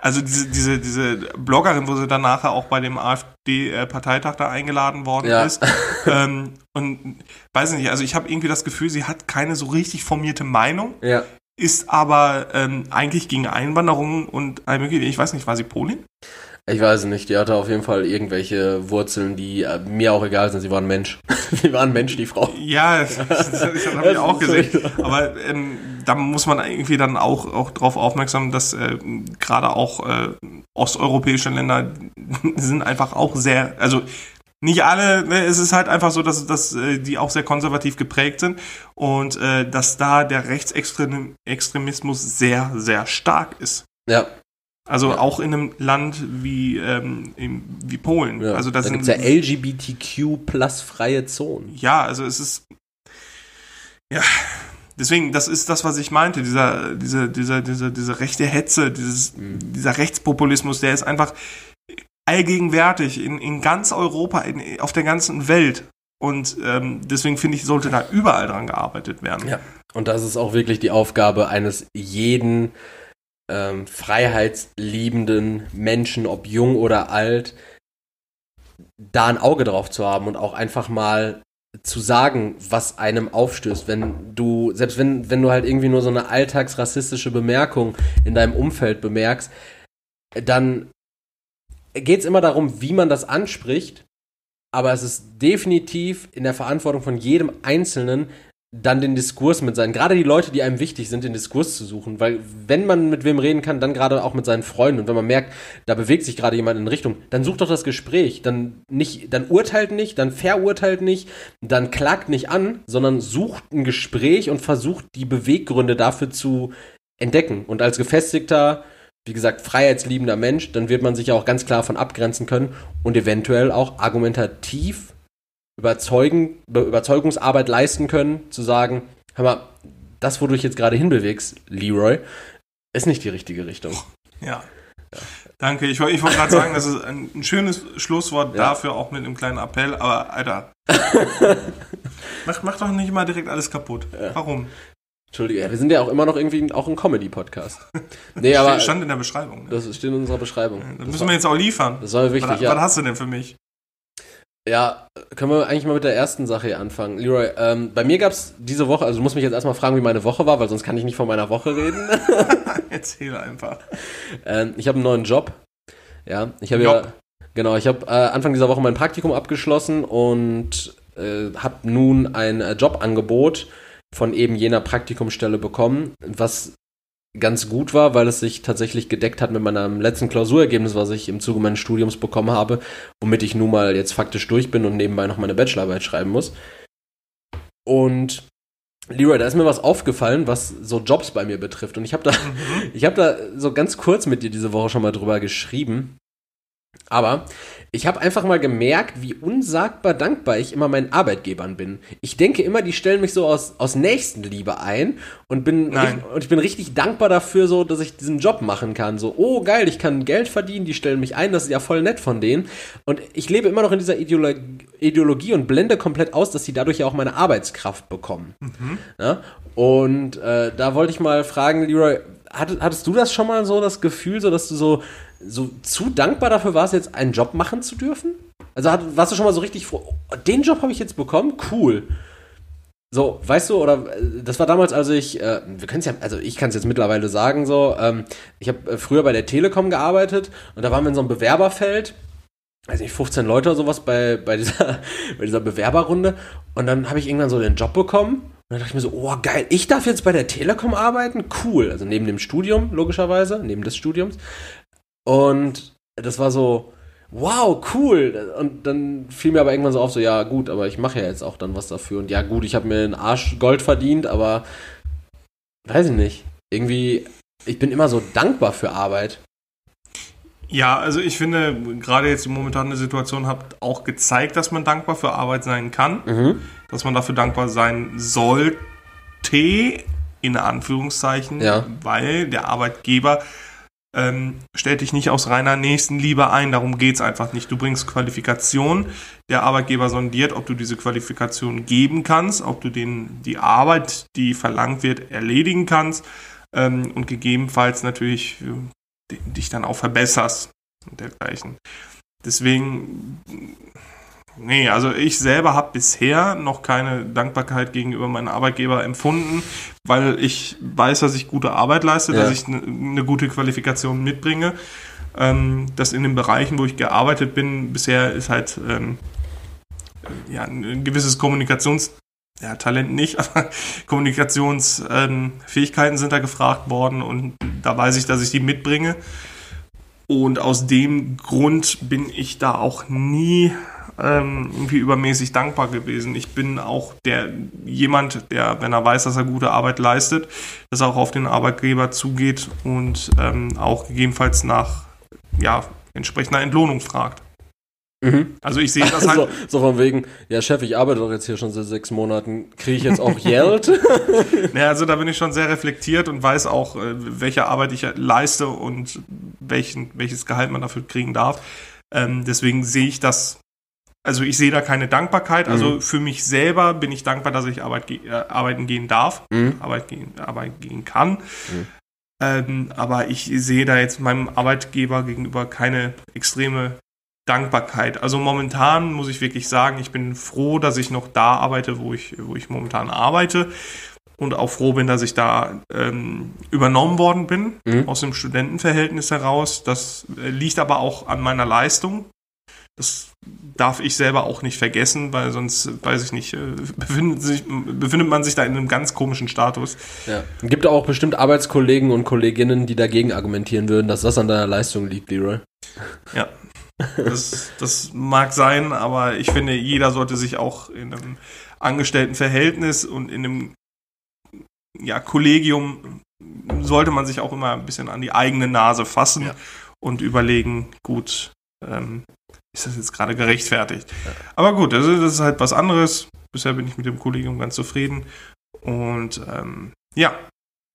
also diese, diese, diese Bloggerin, wo sie dann nachher auch bei dem AfD-Parteitag da eingeladen worden ja. ist. *laughs* ähm, und weiß nicht, also ich habe irgendwie das Gefühl, sie hat keine so richtig formierte Meinung. Ja. Ist aber ähm, eigentlich gegen Einwanderung und ich weiß nicht, war sie Polin? Ich weiß nicht, die hatte auf jeden Fall irgendwelche Wurzeln, die äh, mir auch egal sind. Sie war ein Mensch. *laughs* sie war ein Mensch, die Frau. Ja, das, das, das habe ich *laughs* auch gesehen. Aber ähm, da muss man irgendwie dann auch, auch darauf aufmerksam, dass äh, gerade auch äh, osteuropäische Länder *laughs* sind einfach auch sehr, also nicht alle, ne, es ist halt einfach so, dass, dass äh, die auch sehr konservativ geprägt sind und äh, dass da der Rechtsextremismus sehr, sehr stark ist. Ja, Also ja. auch in einem Land wie, ähm, wie Polen. Ja. Also das da gibt es ja LGBTQ plus freie Zonen. Ja, also es ist. Ja, deswegen, das ist das, was ich meinte. Dieser, diese, dieser, diese, diese rechte Hetze, dieses, mhm. dieser Rechtspopulismus, der ist einfach allgegenwärtig in, in ganz Europa, in, auf der ganzen Welt. Und ähm, deswegen finde ich, sollte da überall dran gearbeitet werden. Ja. Und das ist auch wirklich die Aufgabe eines jeden ähm, freiheitsliebenden Menschen, ob jung oder alt, da ein Auge drauf zu haben und auch einfach mal zu sagen, was einem aufstößt, wenn du, selbst wenn, wenn du halt irgendwie nur so eine alltagsrassistische Bemerkung in deinem Umfeld bemerkst, dann geht es immer darum, wie man das anspricht, aber es ist definitiv in der Verantwortung von jedem Einzelnen, dann den Diskurs mit seinen, gerade die Leute, die einem wichtig sind, den Diskurs zu suchen. Weil wenn man mit wem reden kann, dann gerade auch mit seinen Freunden. Und wenn man merkt, da bewegt sich gerade jemand in Richtung, dann sucht doch das Gespräch. Dann nicht, dann urteilt nicht, dann verurteilt nicht, dann klagt nicht an, sondern sucht ein Gespräch und versucht die Beweggründe dafür zu entdecken. Und als gefestigter, wie gesagt, freiheitsliebender Mensch, dann wird man sich ja auch ganz klar von abgrenzen können und eventuell auch argumentativ überzeugen, Überzeugungsarbeit leisten können, zu sagen, hör mal, das, wo du dich jetzt gerade hinbewegst, Leroy, ist nicht die richtige Richtung. Ja. ja. Danke. Ich, ich wollte gerade sagen, das ist ein, ein schönes Schlusswort ja. dafür, auch mit einem kleinen Appell, aber Alter. *laughs* mach, mach doch nicht mal direkt alles kaputt. Ja. Warum? Entschuldige, wir sind ja auch immer noch irgendwie auch ein Comedy-Podcast. Nee, aber. Stand in der Beschreibung. Ne? Das steht in unserer Beschreibung. Das, das müssen wir jetzt auch liefern. Das war wichtig, was, ja. Was hast du denn für mich? Ja, können wir eigentlich mal mit der ersten Sache hier anfangen. Leroy, ähm, bei mir gab es diese Woche, also du musst mich jetzt erstmal fragen, wie meine Woche war, weil sonst kann ich nicht von meiner Woche reden. *laughs* Erzähl einfach. Ähm, ich habe einen neuen Job. Ja, ich habe ja, genau, ich habe äh, Anfang dieser Woche mein Praktikum abgeschlossen und äh, habe nun ein äh, Jobangebot von eben jener Praktikumsstelle bekommen, was ganz gut war, weil es sich tatsächlich gedeckt hat mit meinem letzten Klausurergebnis, was ich im Zuge meines Studiums bekommen habe, womit ich nun mal jetzt faktisch durch bin und nebenbei noch meine Bachelorarbeit schreiben muss. Und Leroy, da ist mir was aufgefallen, was so Jobs bei mir betrifft. Und ich habe da, mhm. *laughs* ich habe da so ganz kurz mit dir diese Woche schon mal drüber geschrieben. Aber ich habe einfach mal gemerkt, wie unsagbar dankbar ich immer meinen Arbeitgebern bin. Ich denke immer, die stellen mich so aus, aus Nächstenliebe ein und bin, richtig, und ich bin richtig dankbar dafür, so, dass ich diesen Job machen kann. So, oh geil, ich kann Geld verdienen, die stellen mich ein, das ist ja voll nett von denen. Und ich lebe immer noch in dieser Ideolo Ideologie und blende komplett aus, dass sie dadurch ja auch meine Arbeitskraft bekommen. Mhm. Ja? Und äh, da wollte ich mal fragen, Leroy, hattest, hattest du das schon mal so, das Gefühl, so dass du so so zu dankbar dafür warst, jetzt einen Job machen zu dürfen? Also hat, warst du schon mal so richtig froh, oh, den Job habe ich jetzt bekommen? Cool. So, weißt du, oder äh, das war damals, als ich, äh, wir können es ja, also ich kann es jetzt mittlerweile sagen, so, ähm, ich habe äh, früher bei der Telekom gearbeitet und da waren wir in so einem Bewerberfeld, weiß nicht, 15 Leute oder sowas bei, bei, dieser, *laughs* bei dieser Bewerberrunde und dann habe ich irgendwann so den Job bekommen und dann dachte ich mir so, oh geil, ich darf jetzt bei der Telekom arbeiten? Cool. Also neben dem Studium, logischerweise, neben des Studiums. Und das war so, wow, cool. Und dann fiel mir aber irgendwann so auf, so, ja, gut, aber ich mache ja jetzt auch dann was dafür. Und ja, gut, ich habe mir einen Arsch Gold verdient, aber weiß ich nicht. Irgendwie, ich bin immer so dankbar für Arbeit. Ja, also ich finde, gerade jetzt die momentane Situation hat auch gezeigt, dass man dankbar für Arbeit sein kann. Mhm. Dass man dafür dankbar sein sollte, in Anführungszeichen, ja. weil der Arbeitgeber ähm, stell dich nicht aus reiner Nächstenliebe ein, darum geht es einfach nicht. Du bringst Qualifikation, der Arbeitgeber sondiert, ob du diese Qualifikation geben kannst, ob du den, die Arbeit, die verlangt wird, erledigen kannst ähm, und gegebenenfalls natürlich äh, dich dann auch verbesserst und dergleichen. Deswegen Nee, also ich selber habe bisher noch keine Dankbarkeit gegenüber meinem Arbeitgeber empfunden, weil ich weiß, dass ich gute Arbeit leiste, ja. dass ich eine ne gute Qualifikation mitbringe. Ähm, dass in den Bereichen, wo ich gearbeitet bin, bisher ist halt ähm, ja, ein gewisses Kommunikations- ja, Talent nicht, *laughs* aber Kommunikationsfähigkeiten ähm, sind da gefragt worden und da weiß ich, dass ich die mitbringe. Und aus dem Grund bin ich da auch nie ähm, irgendwie übermäßig dankbar gewesen. Ich bin auch der jemand, der, wenn er weiß, dass er gute Arbeit leistet, dass er auch auf den Arbeitgeber zugeht und ähm, auch gegebenenfalls nach ja, entsprechender Entlohnung fragt. Mhm. Also ich sehe das *laughs* halt. so, von wegen, ja Chef, ich arbeite doch jetzt hier schon seit sechs Monaten, kriege ich jetzt auch *laughs* Geld? *laughs* ja, also da bin ich schon sehr reflektiert und weiß auch, äh, welche Arbeit ich leiste und welchen, welches Gehalt man dafür kriegen darf. Ähm, deswegen sehe ich das, also ich sehe da keine Dankbarkeit. Also mhm. für mich selber bin ich dankbar, dass ich Arbeit, äh, arbeiten gehen darf, mhm. Arbeit, gehen, Arbeit gehen kann. Mhm. Ähm, aber ich sehe da jetzt meinem Arbeitgeber gegenüber keine extreme Dankbarkeit. Also momentan muss ich wirklich sagen, ich bin froh, dass ich noch da arbeite, wo ich, wo ich momentan arbeite. Und auch froh bin, dass ich da ähm, übernommen worden bin mhm. aus dem Studentenverhältnis heraus. Das äh, liegt aber auch an meiner Leistung. Das darf ich selber auch nicht vergessen, weil sonst, weiß ich nicht, äh, befindet, sich, befindet man sich da in einem ganz komischen Status. Ja. Gibt auch bestimmt Arbeitskollegen und Kolleginnen, die dagegen argumentieren würden, dass das an deiner Leistung liegt, Leroy. Ja, das, das mag sein, aber ich finde, jeder sollte sich auch in einem Angestelltenverhältnis und in einem ja, Kollegium sollte man sich auch immer ein bisschen an die eigene Nase fassen ja. und überlegen, gut, ähm, ist das jetzt gerade gerechtfertigt? Ja. Aber gut, also das ist halt was anderes. Bisher bin ich mit dem Kollegium ganz zufrieden. Und ähm, ja,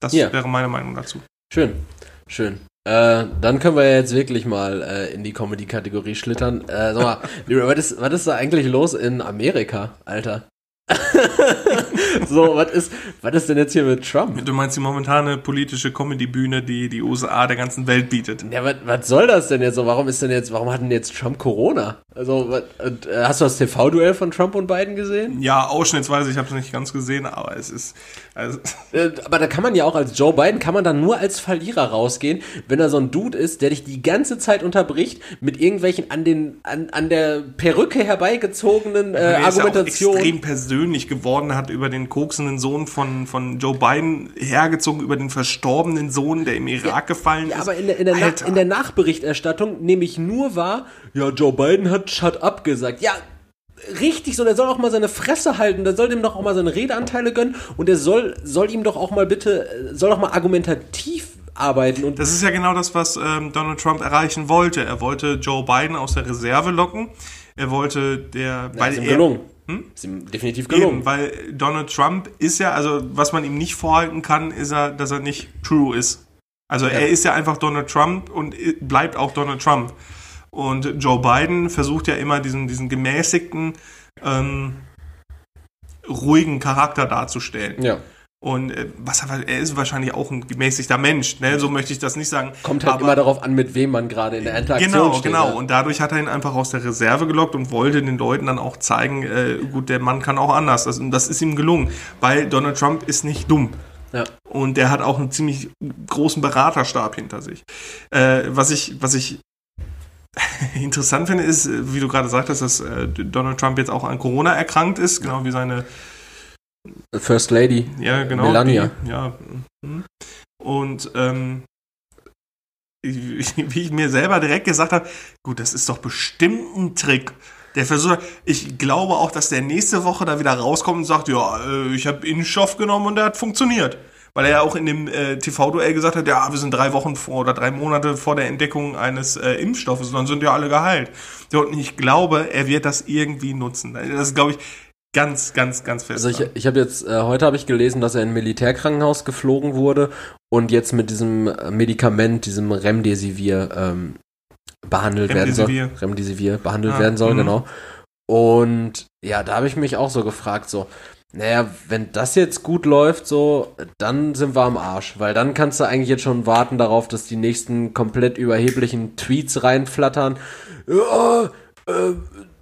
das ja. wäre meine Meinung dazu. Schön, schön. Äh, dann können wir jetzt wirklich mal äh, in die Comedy-Kategorie schlittern. Äh, sag mal, *laughs* was ist, was ist da eigentlich los in Amerika, Alter? *laughs* *laughs* *laughs* so, was ist, was ist denn jetzt hier mit Trump? Du meinst die momentane politische Comedy-Bühne, die die USA der ganzen Welt bietet? Ja, was, soll das denn jetzt so? Warum ist denn jetzt, warum hat denn jetzt Trump Corona? Also, was, äh, hast du das TV-Duell von Trump und Biden gesehen? Ja, ausschnittsweise, ich habe es nicht ganz gesehen, aber es ist. Also *laughs* äh, aber da kann man ja auch als Joe Biden, kann man dann nur als Verlierer rausgehen, wenn er so ein Dude ist, der dich die ganze Zeit unterbricht mit irgendwelchen an den, an, an der Perücke herbeigezogenen äh, Argumentationen. extrem persönlich persönlich geworden hat über den koksenden Sohn von, von Joe Biden hergezogen, über den verstorbenen Sohn, der im Irak ja, gefallen ja, ist. aber in der, in, der Na, in der Nachberichterstattung nehme ich nur wahr, ja, Joe Biden hat Shut Up gesagt. Ja, richtig so, der soll auch mal seine Fresse halten, der soll dem doch auch mal seine Redeanteile gönnen und der soll, soll ihm doch auch mal bitte, soll doch mal argumentativ arbeiten. Und das ist ja genau das, was ähm, Donald Trump erreichen wollte. Er wollte Joe Biden aus der Reserve locken. Er wollte der, ja, weil ist ihm er, gelungen. Hm? Ist ihm definitiv gelungen. Eben, weil Donald Trump ist ja, also was man ihm nicht vorhalten kann, ist er, dass er nicht true ist. Also ja. er ist ja einfach Donald Trump und bleibt auch Donald Trump. Und Joe Biden versucht ja immer diesen, diesen gemäßigten, ähm, ruhigen Charakter darzustellen. Ja. Und äh, was er ist wahrscheinlich auch ein gemäßigter Mensch, ne? so möchte ich das nicht sagen. Kommt halt Aber, immer darauf an, mit wem man gerade in der Interaktion genau, steht. Genau, genau. Und dadurch hat er ihn einfach aus der Reserve gelockt und wollte den Leuten dann auch zeigen, äh, gut, der Mann kann auch anders. Das, und das ist ihm gelungen, weil Donald Trump ist nicht dumm. Ja. Und der hat auch einen ziemlich großen Beraterstab hinter sich. Äh, was ich, was ich *laughs* interessant finde, ist, wie du gerade sagtest, dass äh, Donald Trump jetzt auch an Corona erkrankt ist, genau wie seine First Lady. Ja, genau. Melania. Die, ja. Mhm. Und ähm, *laughs* wie ich mir selber direkt gesagt habe, gut, das ist doch bestimmt ein Trick. Der Versuch, ich glaube auch, dass der nächste Woche da wieder rauskommt und sagt, ja, äh, ich habe Innenstoff genommen und der hat funktioniert. Weil er ja auch in dem äh, TV-Duell gesagt hat, ja, wir sind drei Wochen vor oder drei Monate vor der Entdeckung eines äh, Impfstoffes, dann sind ja alle geheilt. Und ich glaube, er wird das irgendwie nutzen. Das ist, glaube ich, Ganz, ganz, ganz fest. Also ich, ich habe jetzt, äh, heute habe ich gelesen, dass er in ein Militärkrankenhaus geflogen wurde und jetzt mit diesem äh, Medikament, diesem Remdesivir, ähm, behandelt Remdesivir. werden soll. Remdesivir behandelt ah, werden soll, mh. genau. Und ja, da habe ich mich auch so gefragt, so, naja, wenn das jetzt gut läuft, so, dann sind wir am Arsch. Weil dann kannst du eigentlich jetzt schon warten darauf, dass die nächsten komplett überheblichen Tweets reinflattern. Ja, äh,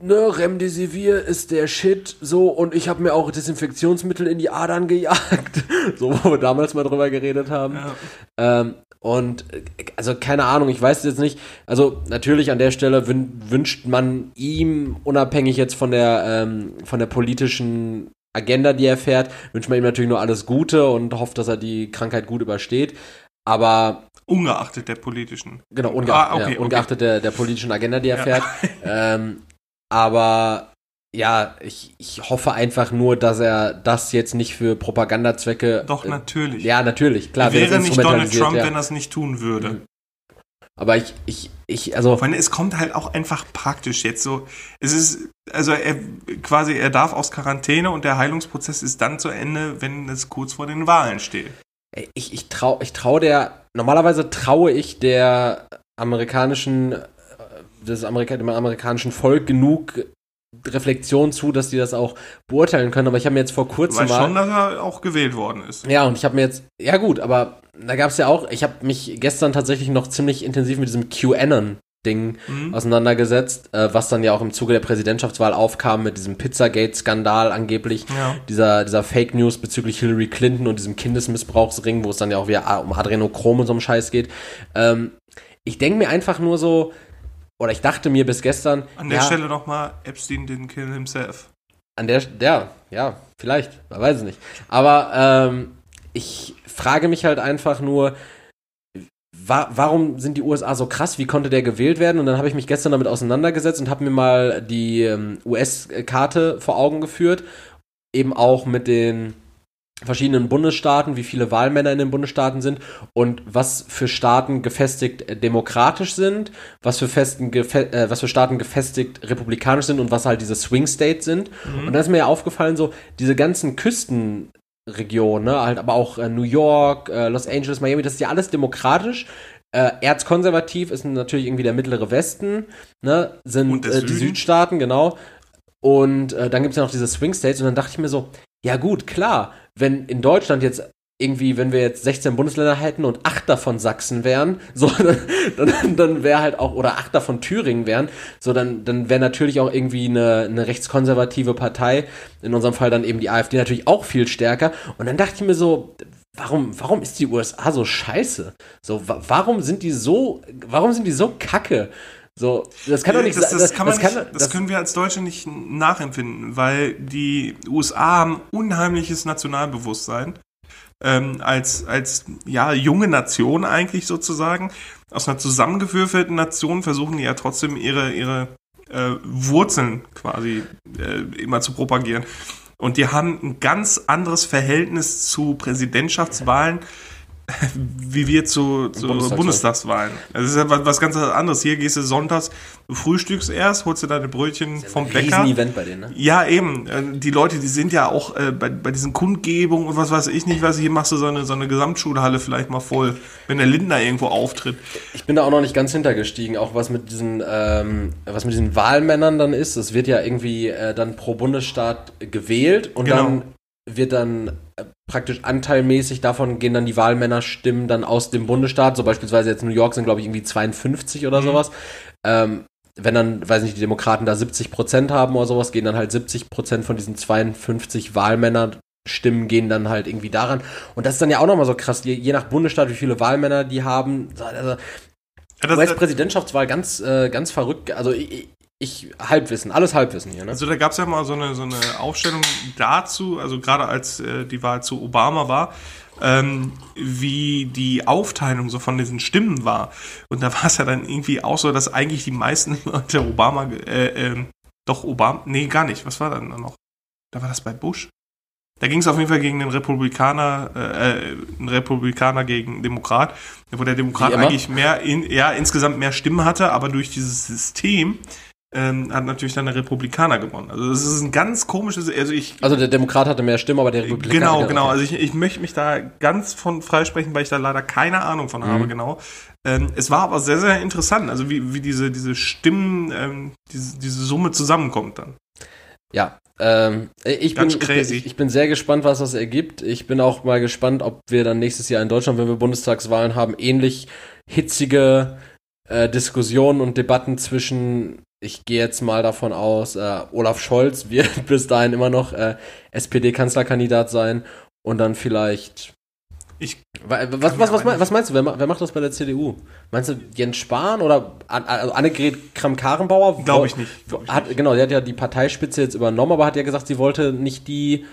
ne, Remdesivir ist der Shit, so, und ich habe mir auch Desinfektionsmittel in die Adern gejagt, *laughs* so, wo wir damals mal drüber geredet haben. Ja. Ähm, und also keine Ahnung, ich weiß jetzt nicht. Also natürlich an der Stelle wün wünscht man ihm, unabhängig jetzt von der, ähm, von der politischen Agenda, die er fährt, wünscht man ihm natürlich nur alles Gute und hofft, dass er die Krankheit gut übersteht. Aber Ungeachtet der politischen. Genau, ungeachtet, ah, okay, ja, ungeachtet okay. der, der politischen Agenda, die er ja. fährt. *laughs* ähm, Aber ja, ich, ich hoffe einfach nur, dass er das jetzt nicht für Propagandazwecke. Doch, natürlich. Äh, ja, natürlich, klar. Wäre nicht Donald Trump, ja. wenn er es nicht tun würde. Mhm. Aber ich, ich, ich, also. Allem, es kommt halt auch einfach praktisch jetzt so. Es ist, also er quasi, er darf aus Quarantäne und der Heilungsprozess ist dann zu Ende, wenn es kurz vor den Wahlen steht. Ich, ich trau, ich trau der, normalerweise traue ich der amerikanischen, des Amerika, dem amerikanischen Volk genug Reflexion zu, dass die das auch beurteilen können. Aber ich habe mir jetzt vor kurzem mal schon, dass er auch gewählt worden ist. Ja, und ich habe mir jetzt, ja gut, aber da gab es ja auch, ich habe mich gestern tatsächlich noch ziemlich intensiv mit diesem QAnon Ding mhm. auseinandergesetzt, äh, was dann ja auch im Zuge der Präsidentschaftswahl aufkam mit diesem Pizzagate-Skandal angeblich, ja. dieser, dieser Fake News bezüglich Hillary Clinton und diesem Kindesmissbrauchsring, wo es dann ja auch wieder um Adrenochrom und so einem Scheiß geht. Ähm, ich denke mir einfach nur so, oder ich dachte mir bis gestern. An der ja, Stelle nochmal, Epstein didn't kill himself. An der, ja, ja, vielleicht, man weiß es nicht. Aber ähm, ich frage mich halt einfach nur, wa warum sind die USA so krass? Wie konnte der gewählt werden? Und dann habe ich mich gestern damit auseinandergesetzt und habe mir mal die ähm, US-Karte vor Augen geführt. Eben auch mit den verschiedenen Bundesstaaten, wie viele Wahlmänner in den Bundesstaaten sind und was für Staaten gefestigt äh, demokratisch sind, was für, festen, äh, was für Staaten gefestigt republikanisch sind und was halt diese Swing States sind. Mhm. Und da ist mir ja aufgefallen, so diese ganzen Küstenregionen, ne, halt aber auch äh, New York, äh, Los Angeles, Miami, das ist ja alles demokratisch. Äh, erzkonservativ ist natürlich irgendwie der mittlere Westen, ne, sind äh, die Südstaaten, genau. Und dann gibt es ja noch diese Swing States und dann dachte ich mir so, ja gut, klar, wenn in Deutschland jetzt irgendwie, wenn wir jetzt 16 Bundesländer hätten und acht davon Sachsen wären, *laughs* so, dann, dann, wäre halt auch, oder acht davon Thüringen wären, so, dann, dann wäre natürlich auch irgendwie eine, eine rechtskonservative Partei, in unserem Fall dann eben die AfD natürlich auch viel stärker. Und dann dachte ich mir so, warum, warum ist die USA so scheiße? So, warum sind die so, warum sind die so kacke? So, das kann doch nicht. Das, das, kann das, kann, das, können wir als Deutsche nicht nachempfinden, weil die USA haben unheimliches Nationalbewusstsein. Ähm, als, als ja, junge Nation eigentlich sozusagen. Aus einer zusammengewürfelten Nation versuchen die ja trotzdem ihre, ihre äh, Wurzeln quasi äh, immer zu propagieren. Und die haben ein ganz anderes Verhältnis zu Präsidentschaftswahlen. Ja wie wir zu, zu Bundestagswahl. Bundestagswahlen. Das ist ja was ganz anderes. Hier gehst du sonntags, du frühstückst erst, holst dir deine Brötchen ist vom Bäcker. Ein Event bei denen, ne? Ja, eben. Äh, die Leute, die sind ja auch äh, bei, bei diesen Kundgebungen und was weiß ich nicht, was hier machst du so eine, so eine Gesamtschulhalle vielleicht mal voll, wenn der Lindner irgendwo auftritt. Ich bin da auch noch nicht ganz hintergestiegen, auch was mit diesen, ähm, was mit diesen Wahlmännern dann ist. Es wird ja irgendwie äh, dann pro Bundesstaat gewählt und genau. dann wird dann äh, praktisch anteilmäßig davon gehen dann die Wahlmännerstimmen dann aus dem Bundesstaat, so beispielsweise jetzt New York sind glaube ich irgendwie 52 oder mhm. sowas. Ähm, wenn dann, weiß nicht, die Demokraten da 70 Prozent haben oder sowas, gehen dann halt 70 Prozent von diesen 52 Wahlmännerstimmen gehen dann halt irgendwie daran. Und das ist dann ja auch nochmal so krass, je, je nach Bundesstaat, wie viele Wahlmänner die haben. Also, ja, US-Präsidentschaftswahl ganz, äh, ganz verrückt. Also ich, ich Halbwissen, alles Halbwissen hier. Ne? Also da gab es ja mal so eine, so eine Aufstellung dazu, also gerade als äh, die Wahl zu Obama war, ähm, wie die Aufteilung so von diesen Stimmen war. Und da war es ja dann irgendwie auch so, dass eigentlich die meisten Leute Obama, äh, äh, doch Obama, nee, gar nicht, was war dann noch? Da war das bei Bush. Da ging es auf jeden Fall gegen den Republikaner, äh, äh einen Republikaner gegen Demokrat, wo der Demokrat eigentlich mehr, in, ja, insgesamt mehr Stimmen hatte, aber durch dieses System ähm, hat natürlich dann der Republikaner gewonnen. Also das ist ein ganz komisches, also ich... Also der Demokrat hatte mehr Stimmen, aber der Republikaner... Genau, genau. Also ich, ich möchte mich da ganz von freisprechen, weil ich da leider keine Ahnung von mhm. habe, genau. Ähm, es war aber sehr, sehr interessant, also wie, wie diese, diese Stimmen, ähm, diese, diese Summe zusammenkommt dann. Ja, ähm, ich, bin, ich, ich, bin sehr gespannt, was das ergibt. Ich bin auch mal gespannt, ob wir dann nächstes Jahr in Deutschland, wenn wir Bundestagswahlen haben, ähnlich hitzige äh, Diskussionen und Debatten zwischen ich gehe jetzt mal davon aus, äh, Olaf Scholz wird *laughs* bis dahin immer noch äh, SPD-Kanzlerkandidat sein und dann vielleicht. Ich was, was, was, was, meinst du, wer, wer, macht das bei der CDU? Meinst du Jens Spahn oder also Annegret Kramp-Karrenbauer? Glaube ich nicht. Glaub ich hat, nicht. Genau, die hat ja die Parteispitze jetzt übernommen, aber hat ja gesagt, sie wollte nicht die,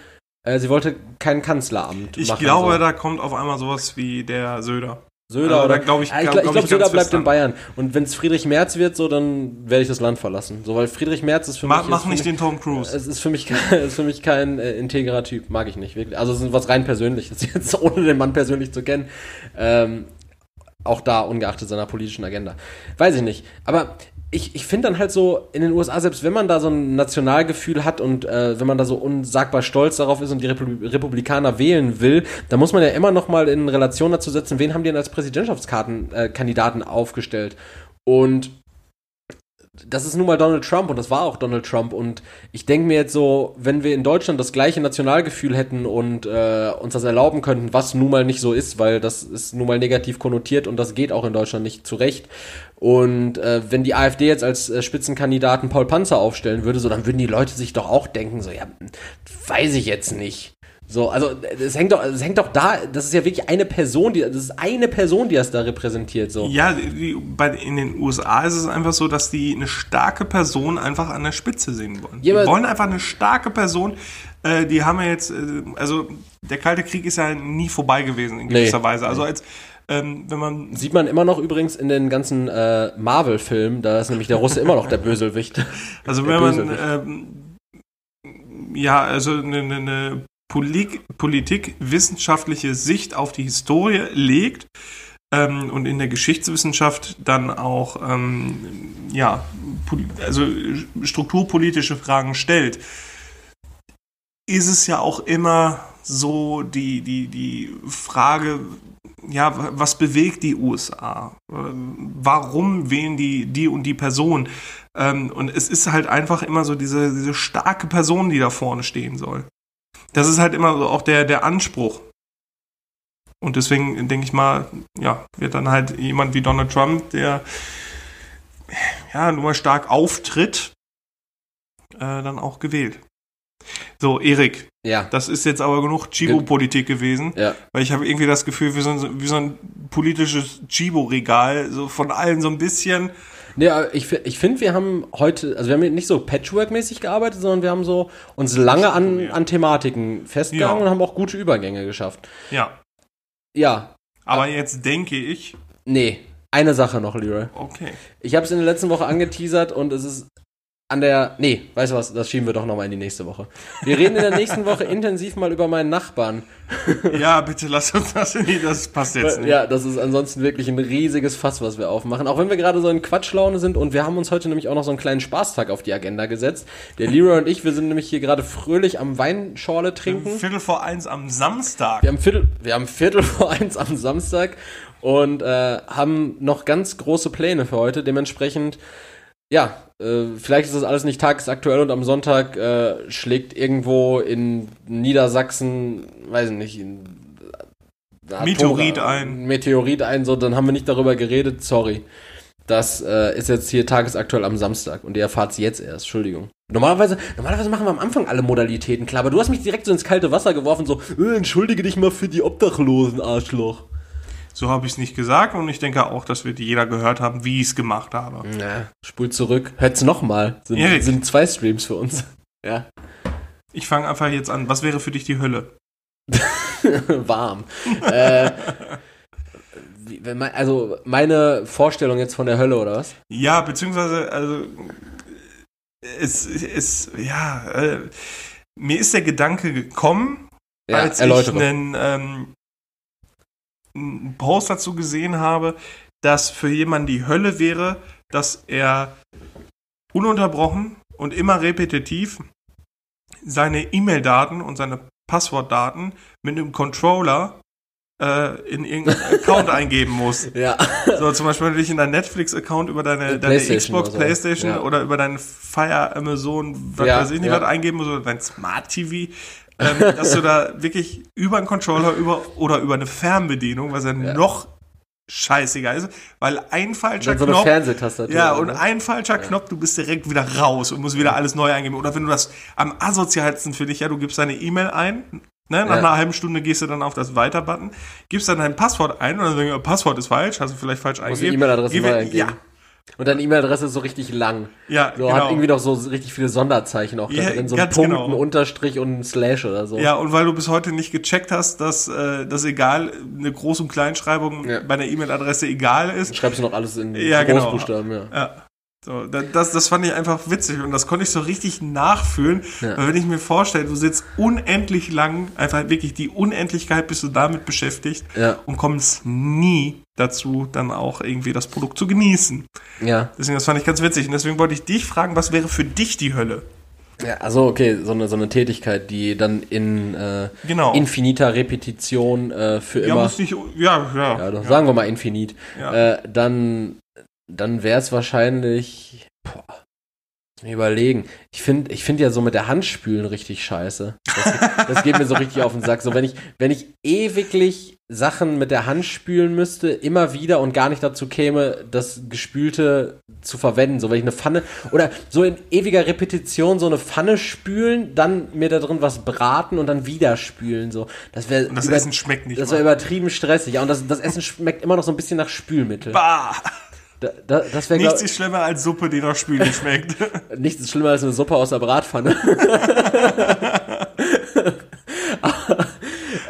äh, sie wollte kein Kanzleramt ich machen. Ich glaube, so. da kommt auf einmal sowas wie der Söder. Söder Also, oder da glaub ich- Ja, ich glaub- glaube, ich Söder ganz bleibt in. Bayern. Und wenn es Friedrich Merz wird, so, dann werde ich das Land verlassen. So, weil Friedrich Merz ist für Mach, mich. mach nicht mich, den Tom Cruise. Es ist für mich, kein- *laughs* ist für mich kein äh, integrer Typ, mag ich nicht, wirklich. Also es ist was rein Persönliches, *laughs* jetzt ohne den Mann persönlich zu kennen. Ähm, auch da, ungeachtet seiner politischen Agenda. Weiß ich nicht. Aber ich, ich finde dann halt so, in den USA, selbst wenn man da so ein Nationalgefühl hat und äh, wenn man da so unsagbar stolz darauf ist und die Repub Republikaner wählen will, dann muss man ja immer noch mal in Relation dazu setzen, wen haben die denn als Präsidentschaftskandidaten äh, aufgestellt. Und das ist nun mal Donald Trump und das war auch Donald Trump. Und ich denke mir jetzt so, wenn wir in Deutschland das gleiche Nationalgefühl hätten und äh, uns das erlauben könnten, was nun mal nicht so ist, weil das ist nun mal negativ konnotiert und das geht auch in Deutschland nicht zurecht. Und äh, wenn die AfD jetzt als äh, Spitzenkandidaten Paul Panzer aufstellen würde, so dann würden die Leute sich doch auch denken, so ja, weiß ich jetzt nicht. So, also es hängt doch, es hängt doch da, das ist ja wirklich eine Person, die, das ist eine Person, die das da repräsentiert. So. Ja, die, bei, in den USA ist es einfach so, dass die eine starke Person einfach an der Spitze sehen wollen. Ja, die wollen einfach eine starke Person. Äh, die haben ja jetzt, äh, also der Kalte Krieg ist ja nie vorbei gewesen in gewisser Nee. Weise. Also als ähm, wenn man Sieht man immer noch übrigens in den ganzen äh, Marvel-Filmen, da ist nämlich der Russe immer noch der Bösewicht. *laughs* Also Der wenn man Bösewicht. ähm, ja, also eine, eine, Politik-wissenschaftliche Sicht auf die Historie legt ähm, und in der Geschichtswissenschaft dann auch ähm, ja, also strukturpolitische Fragen stellt, ist es ja auch immer so die, die, die Frage, ja, was bewegt die USA? Ähm, Warum wählen die die und die Person? Ähm, und es ist halt einfach immer so diese, diese starke Person, die da vorne stehen soll. Das ist halt immer so auch der, der Anspruch. Und deswegen denke ich mal, ja, wird dann halt jemand wie Donald Trump, der ja nur mal stark auftritt, äh, dann auch gewählt. So, Erik, Ja. das ist jetzt aber genug Chibo-Politik gewesen. Ja. Weil ich habe irgendwie das Gefühl, wie so ein, wie so ein politisches Chibo-Regal, so von allen so ein bisschen. Nee, aber ich, ich finde, wir haben heute, also wir haben nicht so Patchwork-mäßig gearbeitet, sondern wir haben so uns lange an, an Thematiken festgegangen Ja. und haben auch gute Übergänge geschafft. Ja. Ja, Aber jetzt denke ich, nee, eine Sache noch, Leroy. okay. Ich habe es in der letzten Woche angeteasert und es ist an der. Nee, weißt du was, das schieben wir doch nochmal in die nächste Woche. Wir reden in der nächsten Woche intensiv mal über meinen Nachbarn. *laughs* Ja, bitte lass uns das nicht, das passt jetzt nicht. Ja, das ist ansonsten wirklich ein riesiges Fass, was wir aufmachen. Auch wenn wir gerade so in Quatschlaune sind und wir haben uns heute nämlich auch noch so einen kleinen Spaßtag auf die Agenda gesetzt. Der Leroy und ich, wir sind nämlich hier gerade fröhlich am Weinschorle trinken. Viertel vor eins am Samstag. Wir haben Viertel, wir haben Viertel vor eins am Samstag und äh, haben noch ganz große Pläne für heute. Dementsprechend, ja, äh, vielleicht ist das alles nicht tagesaktuell und am Sonntag äh, schlägt irgendwo in Niedersachsen, weiß ich nicht, in, äh, Meteorit Atom- ein. Meteorit ein, so, dann haben wir nicht darüber geredet, sorry. Das äh, ist jetzt hier tagesaktuell am Samstag und ihr erfahrt es jetzt erst, Entschuldigung. Normalerweise, normalerweise machen wir am Anfang alle Modalitäten klar, aber du hast mich direkt so ins kalte Wasser geworfen, so, äh, entschuldige dich mal für die Obdachlosen, Arschloch. So habe ich es nicht gesagt und ich denke auch, dass wir jeder gehört haben, wie ich es gemacht habe. Ja, spult zurück. Hört's nochmal. Sind, Erik. sind zwei Streams für uns. *laughs* Ja. Ich fange einfach jetzt an. Was wäre für dich die Hölle? *laughs* Warm. äh, mein, also meine Vorstellung jetzt von der Hölle, oder was? Ja, beziehungsweise, also, es ist, ja, äh, mir ist der Gedanke gekommen, Ja, als ich erläutere. einen, ähm, einen Post dazu gesehen habe, dass für jemanden die Hölle wäre, dass er ununterbrochen und immer repetitiv seine E-Mail-Daten und seine Passwortdaten mit einem Controller äh, in irgendeinen *laughs* Account eingeben muss. Ja. So, zum Beispiel, wenn du dich in deinen Netflix-Account über deine, Äh, deine Xbox, oder so. Playstation Ja. oder über deinen Fire, Amazon, was Ja, weiß ich nicht, ja. was eingeben musst, oder dein Smart TV, ähm, dass du da wirklich über einen Controller über, oder über eine Fernbedienung, was ja, Ja. noch scheißiger ist, weil ein falscher so Knopf ja, und ein falscher Knopf, du bist direkt wieder raus und musst wieder alles neu eingeben. Oder wenn du das am asozialsten für dich, ja, du gibst deine E-Mail ein, ne, nach Ja. einer halben Stunde gehst du dann auf das Weiter-Button, gibst dann dein Passwort ein und dann sagst du, Passwort ist falsch, hast du vielleicht falsch eingegeben. E-Mail-Adresse neu eingeben. Ja. Und deine E-Mail-Adresse ist so richtig lang. Ja, So hat irgendwie noch so richtig viele Sonderzeichen auch da Ja, drin. So ein Punkt, genau. ein Unterstrich und ein Slash oder so. Ja, und weil du bis heute nicht gecheckt hast, dass äh, das egal, eine Groß- und Kleinschreibung Ja. bei einer E-Mail-Adresse egal ist. Schreibst du noch alles in Ja, genau. Großbuchstaben, ja. Ja. So, da- das, das fand ich einfach witzig und das konnte ich so richtig nachfühlen, Ja. weil wenn ich mir vorstelle, du sitzt unendlich lang, einfach wirklich die Unendlichkeit bist du damit beschäftigt Ja. und kommst nie dazu, dann auch irgendwie das Produkt zu genießen. Ja. Deswegen, das fand ich ganz witzig und deswegen wollte ich dich fragen, was wäre für dich die Hölle? ja. Also, okay, so eine, so eine Tätigkeit, die dann in äh, Genau. infiniter Repetition äh, für Ja, immer. muss nicht, ja, ja. ja, doch, sagen wir mal infinit. Ja. Äh, dann dann wäre es wahrscheinlich. Boah, lass mich überlegen. Ich finde ich find ja so mit der Hand spülen richtig scheiße. Das, das geht mir so richtig auf den Sack. So, wenn ich, wenn ich ewiglich Sachen mit der Hand spülen müsste, immer wieder und gar nicht dazu käme, das Gespülte zu verwenden. So, wenn ich eine Pfanne oder so in ewiger Repetition so eine Pfanne spülen, dann mir da drin was braten und dann wieder spülen. So, das wäre das Essen schmeckt nicht das wäre übertrieben stressig. Ja, und das, das Essen schmeckt immer noch so ein bisschen nach Spülmittel. Bah! Da, da, das wäre Nichts ist schlimmer als Suppe, die nach Spülen *laughs* schmeckt. nichts ist schlimmer als eine Suppe aus der Bratpfanne. *laughs*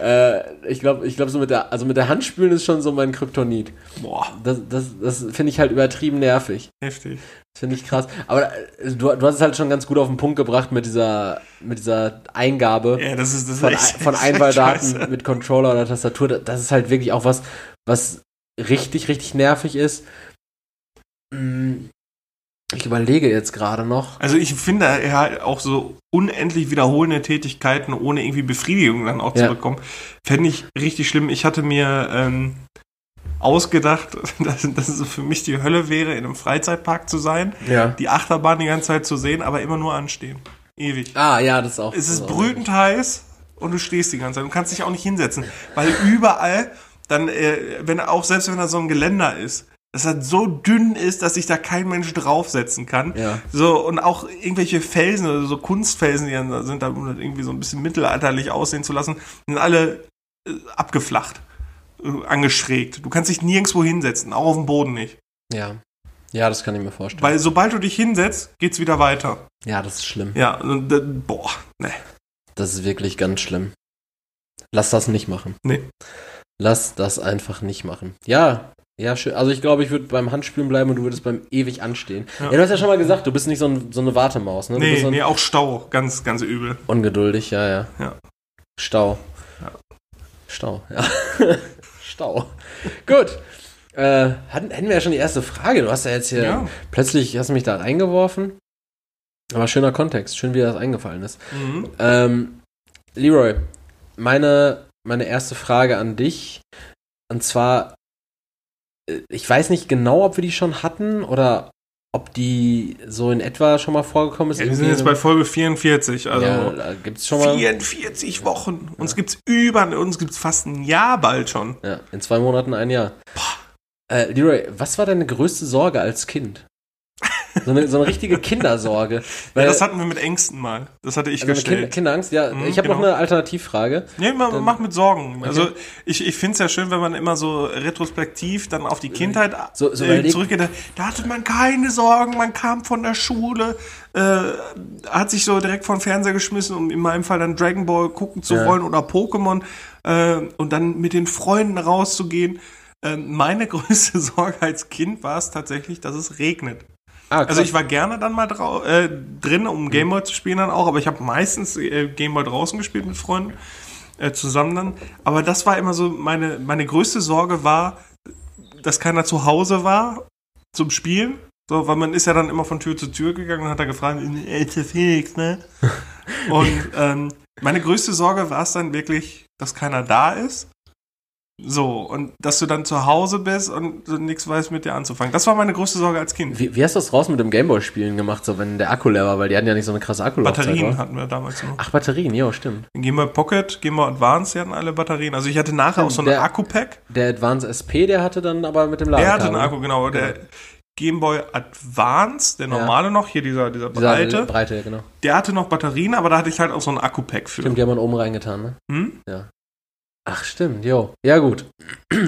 äh, ich glaube, ich glaube so mit der, also mit der Hand spülen ist schon so mein Kryptonit. Boah, Das, das, das finde ich halt übertrieben nervig. heftig. Das finde ich krass. Aber äh, du, du hast es halt schon ganz gut auf den Punkt gebracht mit dieser, mit dieser Eingabe Ja, das ist, das ist von, echt, von ist echt Einwahldaten mit Controller oder Tastatur. Das ist halt wirklich auch was, was richtig, richtig nervig ist. Mm, Ich überlege jetzt gerade noch. Also ich finde ja auch so unendlich wiederholende Tätigkeiten ohne irgendwie Befriedigung dann auch Ja. zu bekommen, fände ich richtig schlimm. Ich hatte mir ähm, ausgedacht, *laughs* dass, dass es für mich die Hölle wäre, in einem Freizeitpark zu sein, Ja. die Achterbahn die ganze Zeit zu sehen, aber immer nur anstehen. Ewig. Ah, ja, das ist auch. Es ist brütend heiß und du stehst die ganze Zeit. Du kannst dich auch nicht hinsetzen, weil überall dann, äh, wenn auch selbst wenn da so ein Geländer ist, das halt so dünn ist, dass sich da kein Mensch draufsetzen kann. Ja. So, und auch irgendwelche Felsen oder so Kunstfelsen, die dann da sind, da um das irgendwie so ein bisschen mittelalterlich aussehen zu lassen, sind alle äh, abgeflacht, äh, angeschrägt. Du kannst dich nirgendwo hinsetzen, auch auf dem Boden nicht. Ja. Ja, das kann ich mir vorstellen. Weil sobald du dich hinsetzt, geht's wieder weiter. ja, das ist schlimm. Ja, und, äh, boah, ne. Das ist wirklich ganz schlimm. Lass das nicht machen. Nee. Lass das einfach nicht machen. Ja, ja, schön. Also ich glaube, ich würde beim Handspülen bleiben und du würdest beim ewig anstehen. Ja, Ja. du hast ja schon mal gesagt, du bist nicht so, ein, so eine Wartemaus, ne? Du Nee, so nee, auch Stau, ganz, ganz übel. ungeduldig, ja, ja. Ja. Stau. Ja. Stau, ja. *laughs* Stau. Gut. Äh, hatten, hätten wir ja schon die erste Frage. Du hast ja jetzt hier Ja. plötzlich hast du mich da reingeworfen. Aber schöner Kontext, schön, wie dir das eingefallen ist. Mhm. Ähm, Leroy, meine, meine erste Frage an dich. Und zwar, ich weiß nicht genau, ob wir die schon hatten oder ob die so in etwa schon mal vorgekommen ist. Ja, wir sind jetzt bei Folge 44, also ja, gibt's schon mal. 44 Wochen. Uns gibt's über, uns gibt's fast ein Jahr bald schon. Ja, in zwei Monaten ein Jahr. Äh, Leroy, was war deine größte Sorge als Kind? So eine, so eine richtige Kindersorge. *laughs* Ja, Weil, das hatten wir mit Ängsten mal. Das hatte ich also gestellt. Kinderangst, ja. Mhm, ich habe noch genau. eine Alternativfrage. Nee, man Dann- macht mit Sorgen. Okay. Also ich, ich finde es ja schön, wenn man immer so retrospektiv dann auf die Kindheit So- so äh, zurückgeht. Da hatte man keine Sorgen, man kam von der Schule, äh, hat sich so direkt den Fernseher geschmissen, um in meinem Fall dann Dragon Ball gucken zu Ja. wollen oder Pokémon äh, und dann mit den Freunden rauszugehen. Äh, meine *laughs* größte Sorge als Kind war es tatsächlich, dass es regnet. Ah, Also ich war gerne dann mal drau äh, drin, um Gameboy zu spielen dann auch, aber ich habe meistens äh, Gameboy draußen gespielt mit Freunden äh, zusammen dann. Aber das war immer so meine meine größte Sorge war, dass keiner zu Hause war zum Spielen. So, weil man ist ja dann immer von Tür zu Tür gegangen und hat da gefragt, ist der Felix, ne? *laughs* Und ähm, meine größte Sorge war es dann wirklich, dass keiner da ist. So, und dass du dann zu Hause bist und du nichts weißt, mit dir anzufangen. Das war meine größte Sorge als Kind. Wie, wie hast du das draußen mit dem Gameboy-Spielen gemacht, so wenn der Akku leer war, weil die hatten ja nicht so eine krasse Akkulaufzeit. Batterien wa? hatten wir damals noch. Ach, Batterien, ja, stimmt. Game Boy Pocket, Game Boy Advance, die hatten alle Batterien. Also ich hatte nachher auch so ein Der- Akku-Pack. Der Advance SP, der hatte dann aber mit dem Der Ladekabel. hatte einen Akku, genau. Der Game Boy Advance, der normale noch, hier dieser, dieser Dieser breite, Breite, ja, genau. der hatte noch Batterien, aber da hatte ich halt auch so ein Akku-Pack für. Stimmt, die haben wir oben reingetan, ne? Hm? Ach, stimmt, jo. Ja, gut.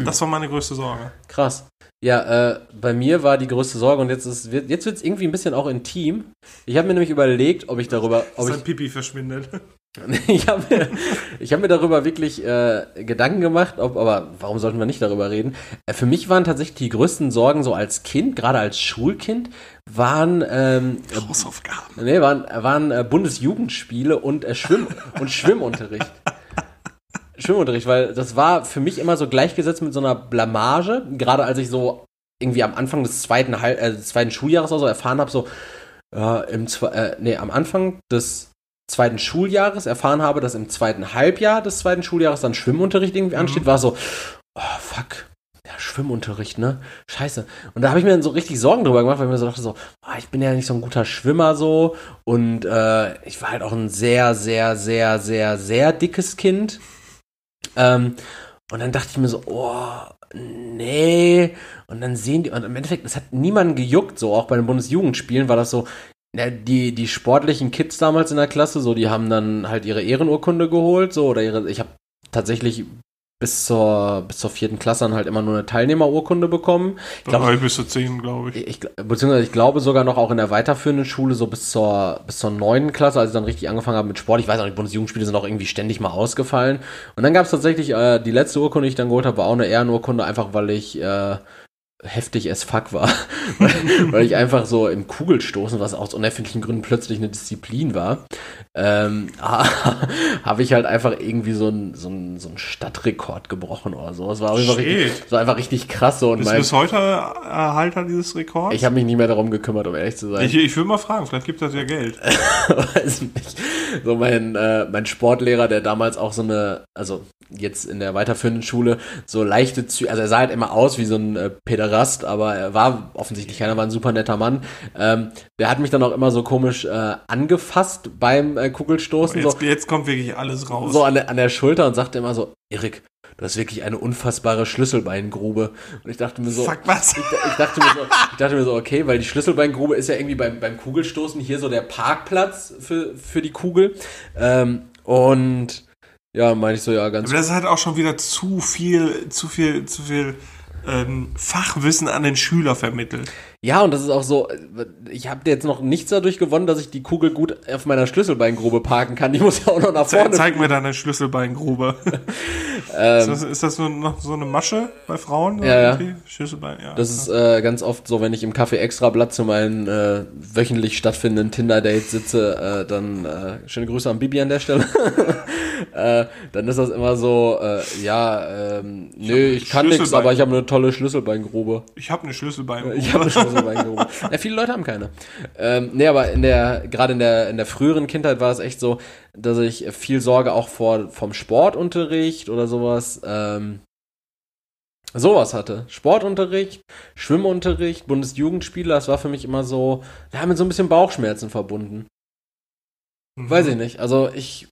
Das war meine größte Sorge. Krass. Ja, äh, bei mir war die größte Sorge und jetzt ist jetzt wird es irgendwie ein bisschen auch intim. Ich habe mir nämlich überlegt, ob ich darüber, ob Sein ich, Pipi verschwindet. *laughs* ich habe mir, ich hab mir darüber wirklich äh, Gedanken gemacht, ob, aber warum sollten wir nicht darüber reden? Äh, für mich waren tatsächlich die größten Sorgen so als Kind, gerade als Schulkind, waren ähm, Hausaufgaben. nee, waren, waren äh, Bundesjugendspiele und äh, Schwimm und Schwimmunterricht. *laughs* Schwimmunterricht, weil das war für mich immer so gleichgesetzt mit so einer Blamage, gerade als ich so irgendwie am Anfang des zweiten, Halb äh, des zweiten Schuljahres oder so erfahren habe, so äh, im Zwe äh, nee, am Anfang des zweiten Schuljahres erfahren habe, dass im zweiten Halbjahr des zweiten Schuljahres dann Schwimmunterricht irgendwie ansteht, war so, oh fuck, ja, Schwimmunterricht, ne? Scheiße. Und da habe ich mir dann so richtig Sorgen drüber gemacht, weil ich mir so dachte, so, ah, ich bin ja nicht so ein guter Schwimmer so. Und äh, ich war halt auch ein sehr, sehr, sehr, sehr, sehr dickes Kind. Ähm, und dann dachte ich mir so, oh, nee. Und dann sehen die, und im Endeffekt, es hat niemanden gejuckt, so auch bei den Bundesjugendspielen war das so, ja, die, die sportlichen Kids damals in der Klasse, so, die haben dann halt ihre Ehrenurkunde geholt, so, oder ihre, ich habe tatsächlich bis zur, bis zur vierten Klasse dann halt immer nur eine Teilnehmerurkunde bekommen. Ich glaub, Drei bis zu zehn, glaube ich. ich, beziehungsweise ich glaube sogar noch auch in der weiterführenden Schule, so bis zur, bis zur neunten Klasse, als ich dann richtig angefangen habe mit Sport. Ich weiß auch, die Bundesjugendspiele sind auch irgendwie ständig mal ausgefallen. Und dann gab es tatsächlich, äh, die letzte Urkunde, die ich dann geholt habe, war auch eine Ehrenurkunde, einfach weil ich äh, heftig as fuck war. *laughs* weil, weil ich einfach so im Kugelstoßen, was aus unerfindlichen Gründen plötzlich eine Disziplin war, ähm, *laughs* habe ich halt einfach irgendwie so einen so so ein Stadtrekord gebrochen oder so. Es war einfach richtig, so einfach richtig krass so. Und Bist du mein, bis heute Erhalter dieses Rekords? ich habe mich nie mehr darum gekümmert, um ehrlich zu sein. ich, ich will mal fragen, vielleicht gibt das ja Geld. *laughs* weiß nicht. So mein, äh, mein Sportlehrer, der damals auch so eine, also jetzt in der weiterführenden Schule, so leichte Züge, also er sah halt immer aus wie so ein äh, Päderast, aber er war offensichtlich keiner, war ein super netter Mann. Ähm, der hat mich dann auch immer so komisch äh, angefasst beim äh, Kugelstoßen, so, Jetzt, jetzt kommt wirklich alles raus. so an, der, an der Schulter und sagte immer so, Erik, du hast wirklich eine unfassbare Schlüsselbeingrube. Und ich dachte mir so, Fuck, was? ich, ich, dachte mir so, ich dachte mir so, okay, weil die Schlüsselbeingrube ist ja irgendwie beim, beim Kugelstoßen hier so der Parkplatz für, für die Kugel. Ähm, und ja, meine ich so, ja, ganz Aber das ist halt auch schon wieder zu viel, zu viel, zu viel ähm, Fachwissen an den Schüler vermittelt. Ja, und das ist auch so, ich habe jetzt noch nichts dadurch gewonnen, dass ich die Kugel gut auf meiner Schlüsselbeingrube parken kann. Die muss ja auch noch nach vorne. zeig mir deine Schlüsselbeingrube. *laughs* Ähm, ist, das, ist das so, noch so eine Masche bei Frauen? Ja, ja. Schlüsselbein, ja. Das ist äh, ganz oft so, wenn ich im Café Extrablatt zu meinen äh, wöchentlich stattfindenden Tinder-Dates sitze, äh, dann äh, schöne Grüße an Bibi an der Stelle. *laughs* äh, dann ist das immer so, äh, ja, ähm, nö, ich kann nichts, aber ich habe eine tolle Schlüsselbeingrube. ich habe eine Schlüsselbeingrube. Ich habe eine Schlüsselbeingrube. *laughs* ja, viele Leute haben keine. Ähm, nee, aber in der, gerade in der, in der früheren Kindheit war es echt so, dass ich viel Sorge auch vor, vom Sportunterricht oder sowas, ähm, sowas hatte. Sportunterricht, Schwimmunterricht, Bundesjugendspiele, das war für mich immer so, ja, mit so ein bisschen Bauchschmerzen verbunden. Mhm. Weiß ich nicht. Also ich,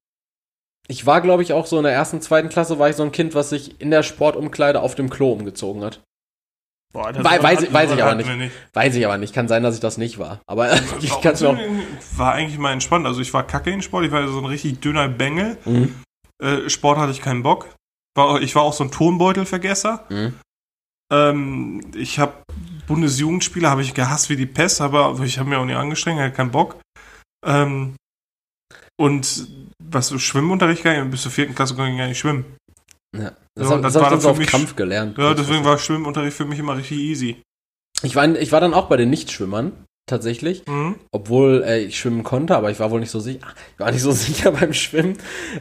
ich war, glaube ich, auch so in der ersten, zweiten Klasse war ich so ein Kind, was sich in der Sportumkleide auf dem Klo umgezogen hat. Boah, das war- weiß ich- weiß ich aber nicht. wir Weiß ich aber nicht. Kann sein, dass ich das nicht war. Aber *laughs* ich kann es auch. war eigentlich mal entspannt. Also ich war kacke in Sport, ich war so ein richtig dünner Bengel. Mhm. Äh, Sport hatte ich keinen Bock. War, ich war auch so ein Turnbeutelvergesser. Mhm. Ähm, ich habe Bundesjugendspiele habe ich gehasst wie die Pest, aber ich habe mir auch nicht angestrengt, hatte keinen Bock. Ähm, und was so Schwimmunterricht nicht, bis zur vierten Klasse konnte ich gar nicht schwimmen. Ja. Das, Ja, und das das war für auf mich- Krampf gelernt. Ja, deswegen war Schwimmunterricht für mich immer richtig easy. ich war, ich war dann auch bei den Nichtschwimmern tatsächlich, Mhm. obwohl äh, ich schwimmen konnte, aber ich war wohl nicht so sicher. Ich war nicht so *laughs* sicher beim Schwimmen.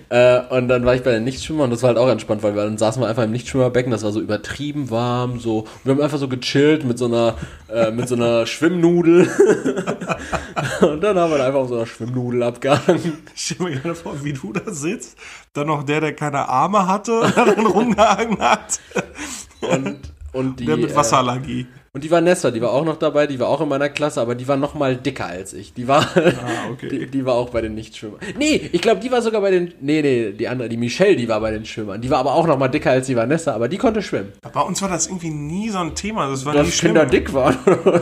Äh, und dann war ich bei den Nichtschwimmern und das war halt auch entspannt, weil wir, dann saßen wir einfach im Nichtschwimmerbecken, das war so übertrieben warm, so. Und wir haben einfach so gechillt mit so einer, äh, mit so einer *laughs* Schwimmnudel. *laughs* und dann haben wir einfach auf so einer Schwimmnudel abgehangen. Ich stelle mir gerade vor, wie du da sitzt. Dann noch der, der keine Arme hatte und dann rumgehangen hat. Und, und die, der mit äh, Wasserallergie. Und die Vanessa, die war auch noch dabei, die war auch in meiner Klasse, aber die war noch mal dicker als ich. Die war, Ah, *laughs* okay. die, die war auch bei den Nichtschwimmern. Nee, ich glaube, die war sogar bei den, nee, nee, die andere, die Michelle, die war bei den Schwimmern. Die war aber auch noch mal dicker als die Vanessa, aber die konnte schwimmen. Bei uns war das irgendwie nie so ein Thema. Das war Dass nie schlimm. Kinder dick waren.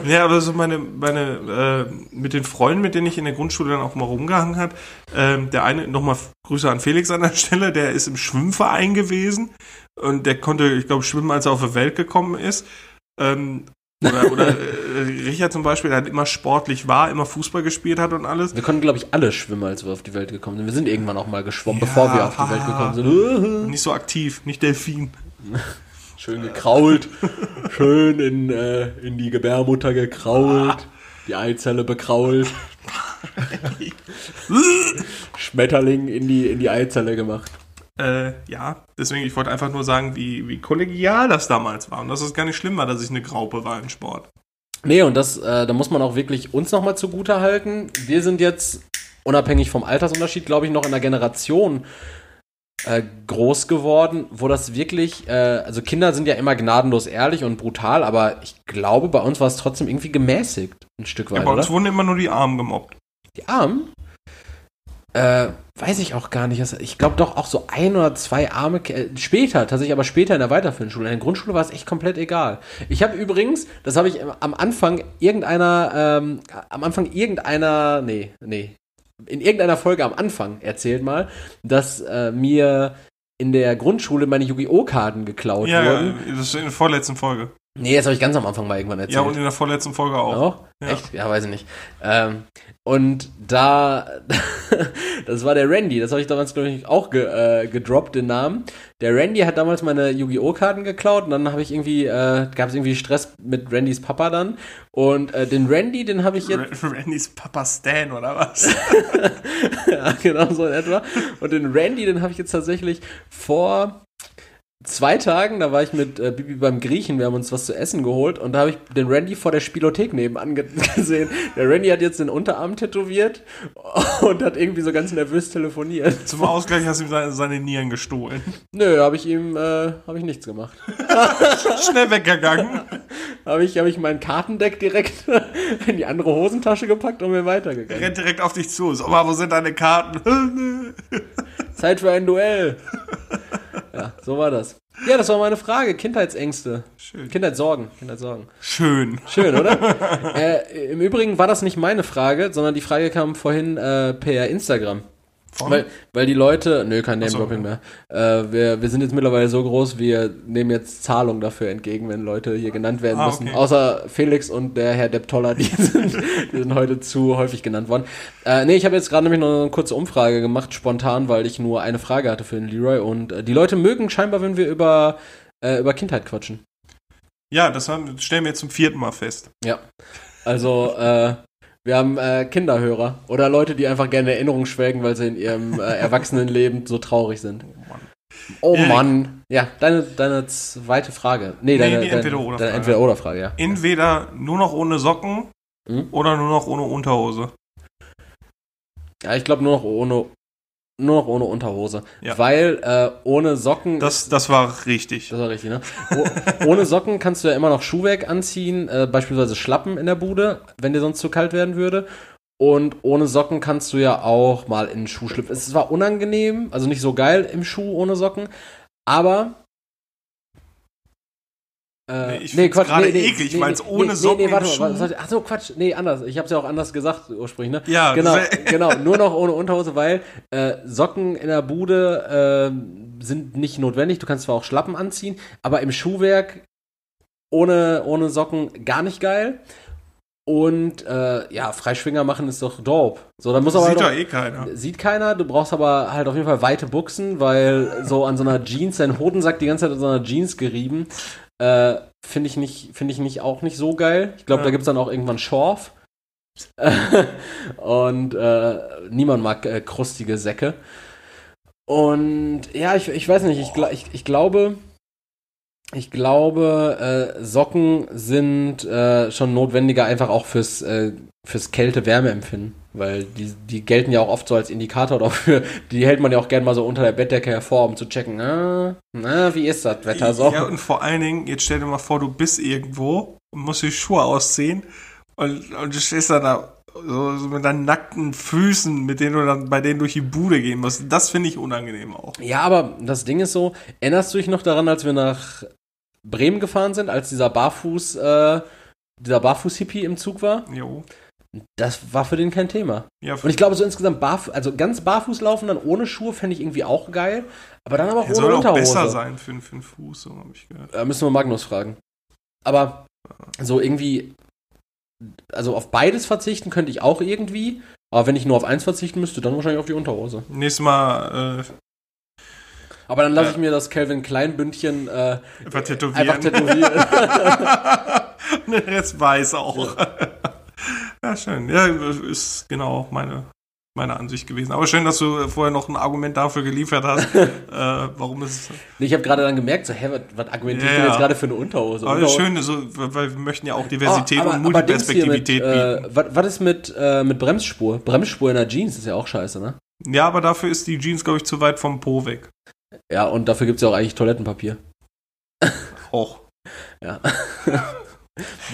Ja, aber so meine, meine, äh, mit den Freunden, mit denen ich in der Grundschule dann auch mal rumgehangen habe, ähm, der eine, nochmal Grüße an Felix an der Stelle, der ist im Schwimmverein gewesen und der konnte, ich glaube, schwimmen, als er auf die Welt gekommen ist. Ähm, oder, oder äh, Richard zum Beispiel, der hat immer sportlich war, immer Fußball gespielt hat und alles. Wir konnten, glaube ich, alle schwimmen, als wir auf die Welt gekommen sind. Wir sind irgendwann auch mal geschwommen, ja, bevor wir auf die Welt gekommen sind. *laughs* Nicht so aktiv, nicht Delfin. *laughs* Schön gekrault, schön in, äh, in die Gebärmutter gekrault, die Eizelle bekrault. *laughs* Schmetterling in die, in die Eizelle gemacht. Äh, ja, deswegen, ich wollte einfach nur sagen, wie, wie kollegial das damals war. Und dass es gar nicht schlimm war, dass ich eine Graupe war im Sport. Nee, und das, äh, da muss man auch wirklich uns nochmal zugute halten. Wir sind jetzt, unabhängig vom Altersunterschied, glaube ich, noch in der Generation äh, groß geworden, wo das wirklich, äh, also Kinder sind ja immer gnadenlos ehrlich und brutal, aber ich glaube, bei uns war es trotzdem irgendwie gemäßigt, ein Stück weit. Ja, bei uns oder? wurden immer nur die Armen gemobbt. Die Armen? Äh, weiß ich auch gar nicht. Ich glaube doch auch so ein oder zwei arme äh, später, tatsächlich aber später in der weiterführenden Schule. In der Grundschule war es echt komplett egal. Ich habe übrigens, das habe ich am Anfang irgendeiner, ähm, am Anfang irgendeiner, nee, nee, in irgendeiner Folge am Anfang erzählt mal, dass äh, mir in der Grundschule meine Yu-Gi-Oh! Karten geklaut ja, wurden. Ja, das ist in der vorletzten Folge. Nee, das habe ich ganz am Anfang mal irgendwann erzählt. Ja, und in der vorletzten Folge auch. Auch? Ja. Echt? Ja, weiß ich nicht. Ähm, und da, *laughs* das war der Randy, das habe ich damals, glaube ich, auch ge, äh, gedroppt, den Namen. Der Randy hat damals meine Yu-Gi-Oh! Karten geklaut und dann habe ich irgendwie, äh, gab es irgendwie Stress mit Randys Papa dann. Und äh, den Randy, den habe ich jetzt. *laughs* Randys Papa Stan oder was? *laughs* ja, genau so in etwa. Und den Randy, den habe ich jetzt tatsächlich vor zwei Tagen, da war ich mit äh, Bibi beim Griechen, wir haben uns was zu essen geholt und da habe ich den Randy vor der Spielothek nebenan *laughs* gesehen. Der Randy hat jetzt den Unterarm tätowiert und hat irgendwie so ganz nervös telefoniert. Zum Ausgleich hast du ihm seine, seine Nieren gestohlen. Nö, habe ich ihm, äh, habe ich nichts gemacht. *laughs* Schnell weggegangen. *laughs* habe ich, hab ich mein Kartendeck direkt in die andere Hosentasche gepackt und mir weitergegangen. Rennt direkt auf dich zu. So, aber wo sind deine Karten? Zeit für ein Duell. Ja, so war das. Ja, das war meine Frage. Kindheitsängste. Schön. Kindheitssorgen. Kindheitssorgen. Schön. Schön, oder? *laughs* äh, Im Übrigen war das nicht meine Frage, sondern die Frage kam vorhin äh, per Instagram. Weil, weil die Leute, nö, kein Name-Dropping so. mehr. Äh, wir, wir sind jetzt mittlerweile so groß, wir nehmen jetzt Zahlung dafür entgegen, wenn Leute hier genannt werden ah, müssen. Okay. Außer Felix und der Herr Depp Toller, die *laughs* sind, die sind heute zu häufig genannt worden. Äh, nee, ich habe jetzt gerade nämlich noch eine kurze Umfrage gemacht, spontan, weil ich nur eine Frage hatte für den Leroy. Und äh, die Leute mögen scheinbar, wenn wir über, äh, über Kindheit quatschen. Ja, das haben, stellen wir jetzt zum vierten Mal fest. Ja. Also, äh, wir haben äh, Kinderhörer oder Leute, die einfach gerne Erinnerungen schwelgen, weil sie in ihrem äh, *laughs* Erwachsenenleben so traurig sind. Oh Mann. Oh Erik. Mann. Ja, deine, deine zweite Frage. Nee, deine, nee, Entweder-Oder-Frage. Deine Entweder-Oder-Frage, ja. Entweder nur noch ohne Socken hm? oder nur noch ohne Unterhose. Ja, ich glaube nur noch ohne nur noch ohne Unterhose. Ja. Weil äh, ohne Socken. Das, das war richtig. Das war richtig, ne? Oh, ohne Socken kannst du ja immer noch Schuhwerk anziehen, äh, beispielsweise Schlappen in der Bude, wenn dir sonst zu kalt werden würde. Und ohne Socken kannst du ja auch mal in den Schuh schlüpfen. Es war unangenehm, also nicht so geil im Schuh ohne Socken, aber äh, nee, ich nee, Quatsch, gerade nee, eklig, nee, weil es ohne nee, Socken nee, warte mal, warte, ach so, Quatsch, nee, anders. Ich habe es ja auch anders gesagt ursprünglich, ne? Ja, genau, *laughs* genau, nur noch ohne Unterhose, weil äh, Socken in der Bude äh, sind nicht notwendig. Du kannst zwar auch Schlappen anziehen, aber im Schuhwerk ohne ohne Socken gar nicht geil. Und äh, ja, Freischwinger machen ist doch dope. So, dann muss aber sieht doch, eh keiner. Sieht keiner. Du brauchst aber halt auf jeden Fall weite Buchsen, weil so an so einer Jeans, dein Hodensack die ganze Zeit an so einer Jeans gerieben. Äh, finde ich nicht, finde ich nicht auch nicht so geil. Ich glaube, ja. da gibt es dann auch irgendwann Schorf. *laughs* und äh, niemand mag äh, krustige Säcke. Und ja, ich, ich weiß nicht, ich, ich, ich glaube, ich glaube, äh, Socken sind äh, schon notwendiger einfach auch fürs, äh, fürs Kälte-Wärme-Empfinden. Weil die, die gelten ja auch oft so als Indikator *laughs* dafür. Die hält man ja auch gerne mal so unter der Bettdecke hervor, um zu checken, na, na wie ist das Wetter so? Ja, und vor allen Dingen, jetzt stell dir mal vor, du bist irgendwo und musst die Schuhe ausziehen und, und du stehst dann da so, so, mit deinen nackten Füßen, mit denen du dann bei denen durch die Bude gehen musst. Das finde ich unangenehm auch. Ja, aber das Ding ist so, erinnerst du dich noch daran, als wir nach Bremen gefahren sind, als dieser Barfuß, äh, dieser Barfuß-Hippie im Zug war? Jo. Das war für den kein Thema. Ja, und ich glaube, so insgesamt barf also ganz barfuß laufen, dann ohne Schuhe, fände ich irgendwie auch geil. Aber dann aber auch ohne soll Unterhose. Soll auch besser sein für, für den Fuß, so habe ich gehört. Da müssen wir Magnus fragen. Aber so irgendwie, also auf beides verzichten könnte ich auch irgendwie, aber wenn ich nur auf eins verzichten müsste, dann wahrscheinlich auf die Unterhose. Nächstes Mal äh, Aber dann lasse Ja. ich mir das Calvin Klein Bündchen äh, einfach tätowieren. einfach tätowieren. *laughs* Den Rest weiß auch. ja, schön. Ja, ist genau meine, meine Ansicht gewesen. Aber schön, dass du vorher noch ein Argument dafür geliefert hast, *laughs* äh, warum es. ich habe gerade dann gemerkt, so, hä, was, was argumentiert Ja, du jetzt ja. gerade für eine Unterhose? Aber Unterhose- schön, so, weil wir möchten ja auch Diversität Oh, und Multiperspektivität Dings hier bieten. mit, äh, was, was ist mit, äh, mit Bremsspur? Bremsspur in der Jeans ist ja auch scheiße, ne? Ja, aber dafür ist die Jeans, glaube ich, zu weit vom Po weg. Ja, und dafür gibt's ja auch eigentlich Toilettenpapier. Auch. *laughs* Ja. *laughs*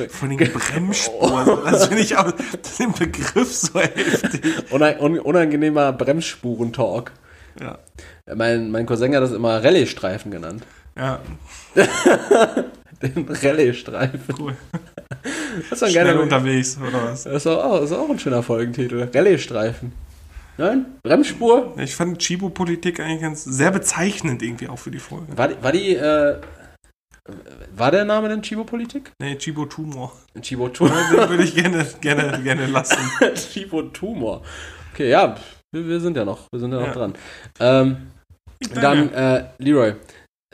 Von den Bremsspuren. Das finde ich auch den Begriff so heftig. Unangenehmer Bremsspurentalk. Ja. Mein, mein Cousin hat das immer Rallye-Streifen genannt. Ja, *laughs* Den Rallye-Streifen. cool. Das ist Schnell unterwegs, oder was? Das ist auch, das ist auch ein schöner Folgentitel. Rallye-Streifen. Nein? Bremsspur? Ich fand Chibo-Politik eigentlich ganz sehr bezeichnend irgendwie auch für die Folge. War die, war die, äh, war der Name denn Chibo-Politik? Nee, Chibo-Tumor. Chibo-Tumor. Den würde ich gerne, gerne, gerne lassen. *laughs* Chibo-Tumor. Okay, ja, wir, wir sind ja noch, wir sind ja noch Ja. dran. Ähm, Dann, äh, Leroy,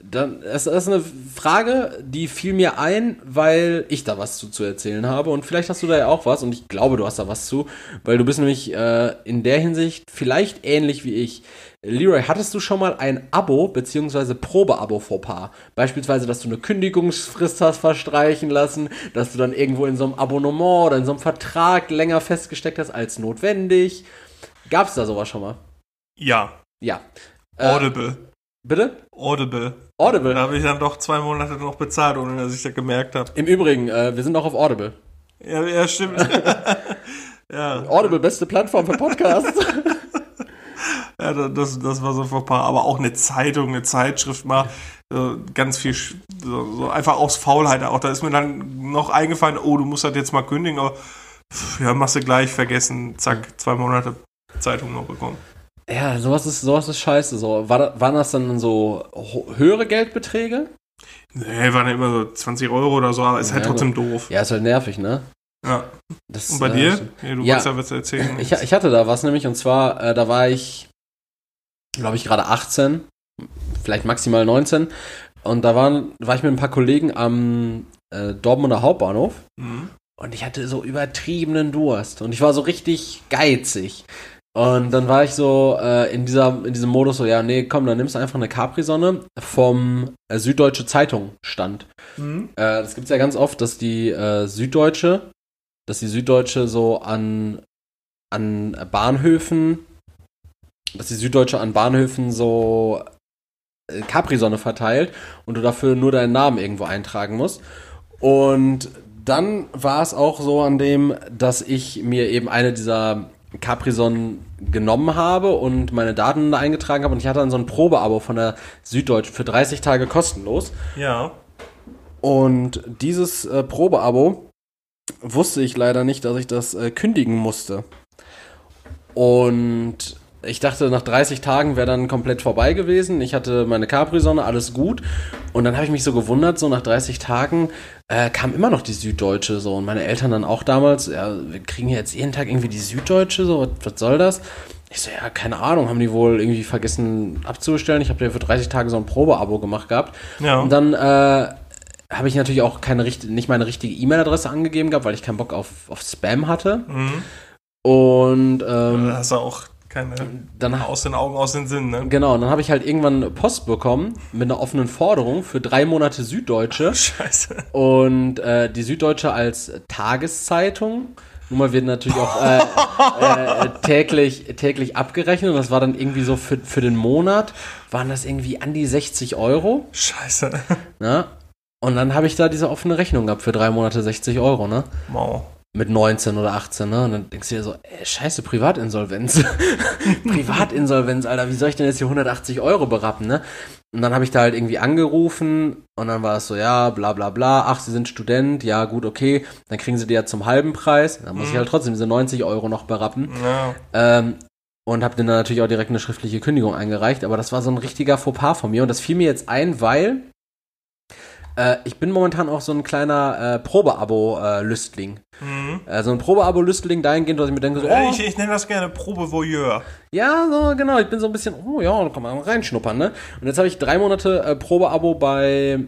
dann, das, das ist eine Frage, die fiel mir ein, weil ich da was zu, zu erzählen habe und vielleicht hast du da ja auch was und ich glaube, du hast da was zu, weil du bist nämlich äh, in der Hinsicht vielleicht ähnlich wie ich. Leroy, hattest du schon mal ein Abo bzw. Probeabo vor Paar? Beispielsweise, dass du eine Kündigungsfrist hast verstreichen lassen, dass du dann irgendwo in so einem Abonnement oder in so einem Vertrag länger festgesteckt hast als notwendig. Gab's da sowas schon mal? Ja, Ja. Äh, Audible. bitte? Audible. Audible. Da habe ich dann doch zwei Monate noch bezahlt, ohne dass ich das gemerkt habe. Im Übrigen, äh, wir sind auch auf Audible. Ja, ja, stimmt. *laughs* *laughs* ja, Audible, beste Plattform für Podcasts. *laughs* ja, das, das war so vor ein paar, aber auch eine Zeitung, eine Zeitschrift mal, ganz viel, so, einfach aus Faulheit auch. Da ist mir dann noch eingefallen, oh, du musst das jetzt mal kündigen, aber pff, ja, machst du gleich, vergessen, zack, zwei Monate Zeitung noch bekommen. ja, sowas ist, sowas ist scheiße. So. War, waren das dann so höhere Geldbeträge? Nee, waren ja immer so 20 Euro oder so, aber ist halt Ja, trotzdem doof. Ja, ist halt nervig, ne? Ja. Das, Und bei äh, dir? Ja, du ja. wolltest ja was erzählen. Ich, ich hatte da was nämlich und zwar, äh, da war ich, glaube ich, gerade 18, vielleicht maximal 19. Und da waren, war ich mit ein paar Kollegen am äh, Dortmunder Hauptbahnhof Mhm. und ich hatte so übertriebenen Durst und ich war so richtig geizig. Und dann war ich so äh, in, dieser, in diesem Modus so, ja, nee, komm, dann nimmst du einfach eine Capri-Sonne vom äh, Süddeutsche Zeitung stand. Mhm. Äh, das gibt's ja ganz oft, dass die äh, Süddeutsche, dass die Süddeutsche so an, an Bahnhöfen, dass die Süddeutsche an Bahnhöfen so äh, Capri-Sonne verteilt und du dafür nur deinen Namen irgendwo eintragen musst. Und dann war es auch so an dem, dass ich mir eben eine dieser Capri-Sonnen genommen habe und meine Daten da eingetragen habe und ich hatte dann so ein Probeabo von der Süddeutschen für 30 Tage kostenlos. Ja. Und dieses äh, Probeabo wusste ich leider nicht, dass ich das äh, kündigen musste. Und ich dachte, nach 30 Tagen wäre dann komplett vorbei gewesen. Ich hatte meine Capri-Sonne, alles gut. Und dann habe ich mich so gewundert, so nach 30 Tagen äh, kam immer noch die Süddeutsche so. Und meine Eltern dann auch damals, ja, wir kriegen jetzt jeden Tag irgendwie die Süddeutsche, so, was, was soll das? Ich so, ja, keine Ahnung, haben die wohl irgendwie vergessen abzubestellen. Ich habe ja für 30 Tage so ein Probeabo gemacht gehabt. Ja. Und dann äh, habe ich natürlich auch keine nicht meine richtige E-Mail-Adresse angegeben gehabt, weil ich keinen Bock auf, auf Spam hatte. Mhm. Und ähm, hast du auch keine dann aus den Augen, aus den Sinn, ne? genau, und dann habe ich halt irgendwann Post bekommen mit einer offenen Forderung für drei Monate Süddeutsche *laughs* Scheiße. und äh, die Süddeutsche als Tageszeitung. Nun mal wird natürlich auch äh, *laughs* äh, täglich, täglich abgerechnet und das war dann irgendwie so für, für den Monat, waren das irgendwie an die 60 Euro. Scheiße. Ne? Und dann habe ich da diese offene Rechnung gehabt für drei Monate 60 Euro, ne? Wow. Mit 19 oder 18, ne? Und dann denkst du dir so, ey, scheiße, Privatinsolvenz. *laughs* Privatinsolvenz, Alter, wie soll ich denn jetzt hier 180 Euro berappen, ne? Und dann habe ich da halt irgendwie angerufen und dann war es so, ja, bla bla bla, ach, Sie sind Student, ja, gut, okay, dann kriegen Sie die ja zum halben Preis. Dann muss ich halt trotzdem diese 90 Euro noch berappen. Ja. Ähm, und habe dann natürlich auch direkt eine schriftliche Kündigung eingereicht, aber das war so ein richtiger Fauxpas von mir und das fiel mir jetzt ein, weil Äh, ich bin momentan auch so ein kleiner äh, Probeabo-Lüstling. Mhm. Also ein Probeabo-Lüstling dahingehend, dass ich mir denke, so, oh, ich, ich nenne das gerne Probe-Voyeur. Ja, so, genau. Ich bin so ein bisschen, oh ja, da kann man reinschnuppern, ne? Und jetzt habe ich drei Monate äh, Probeabo bei,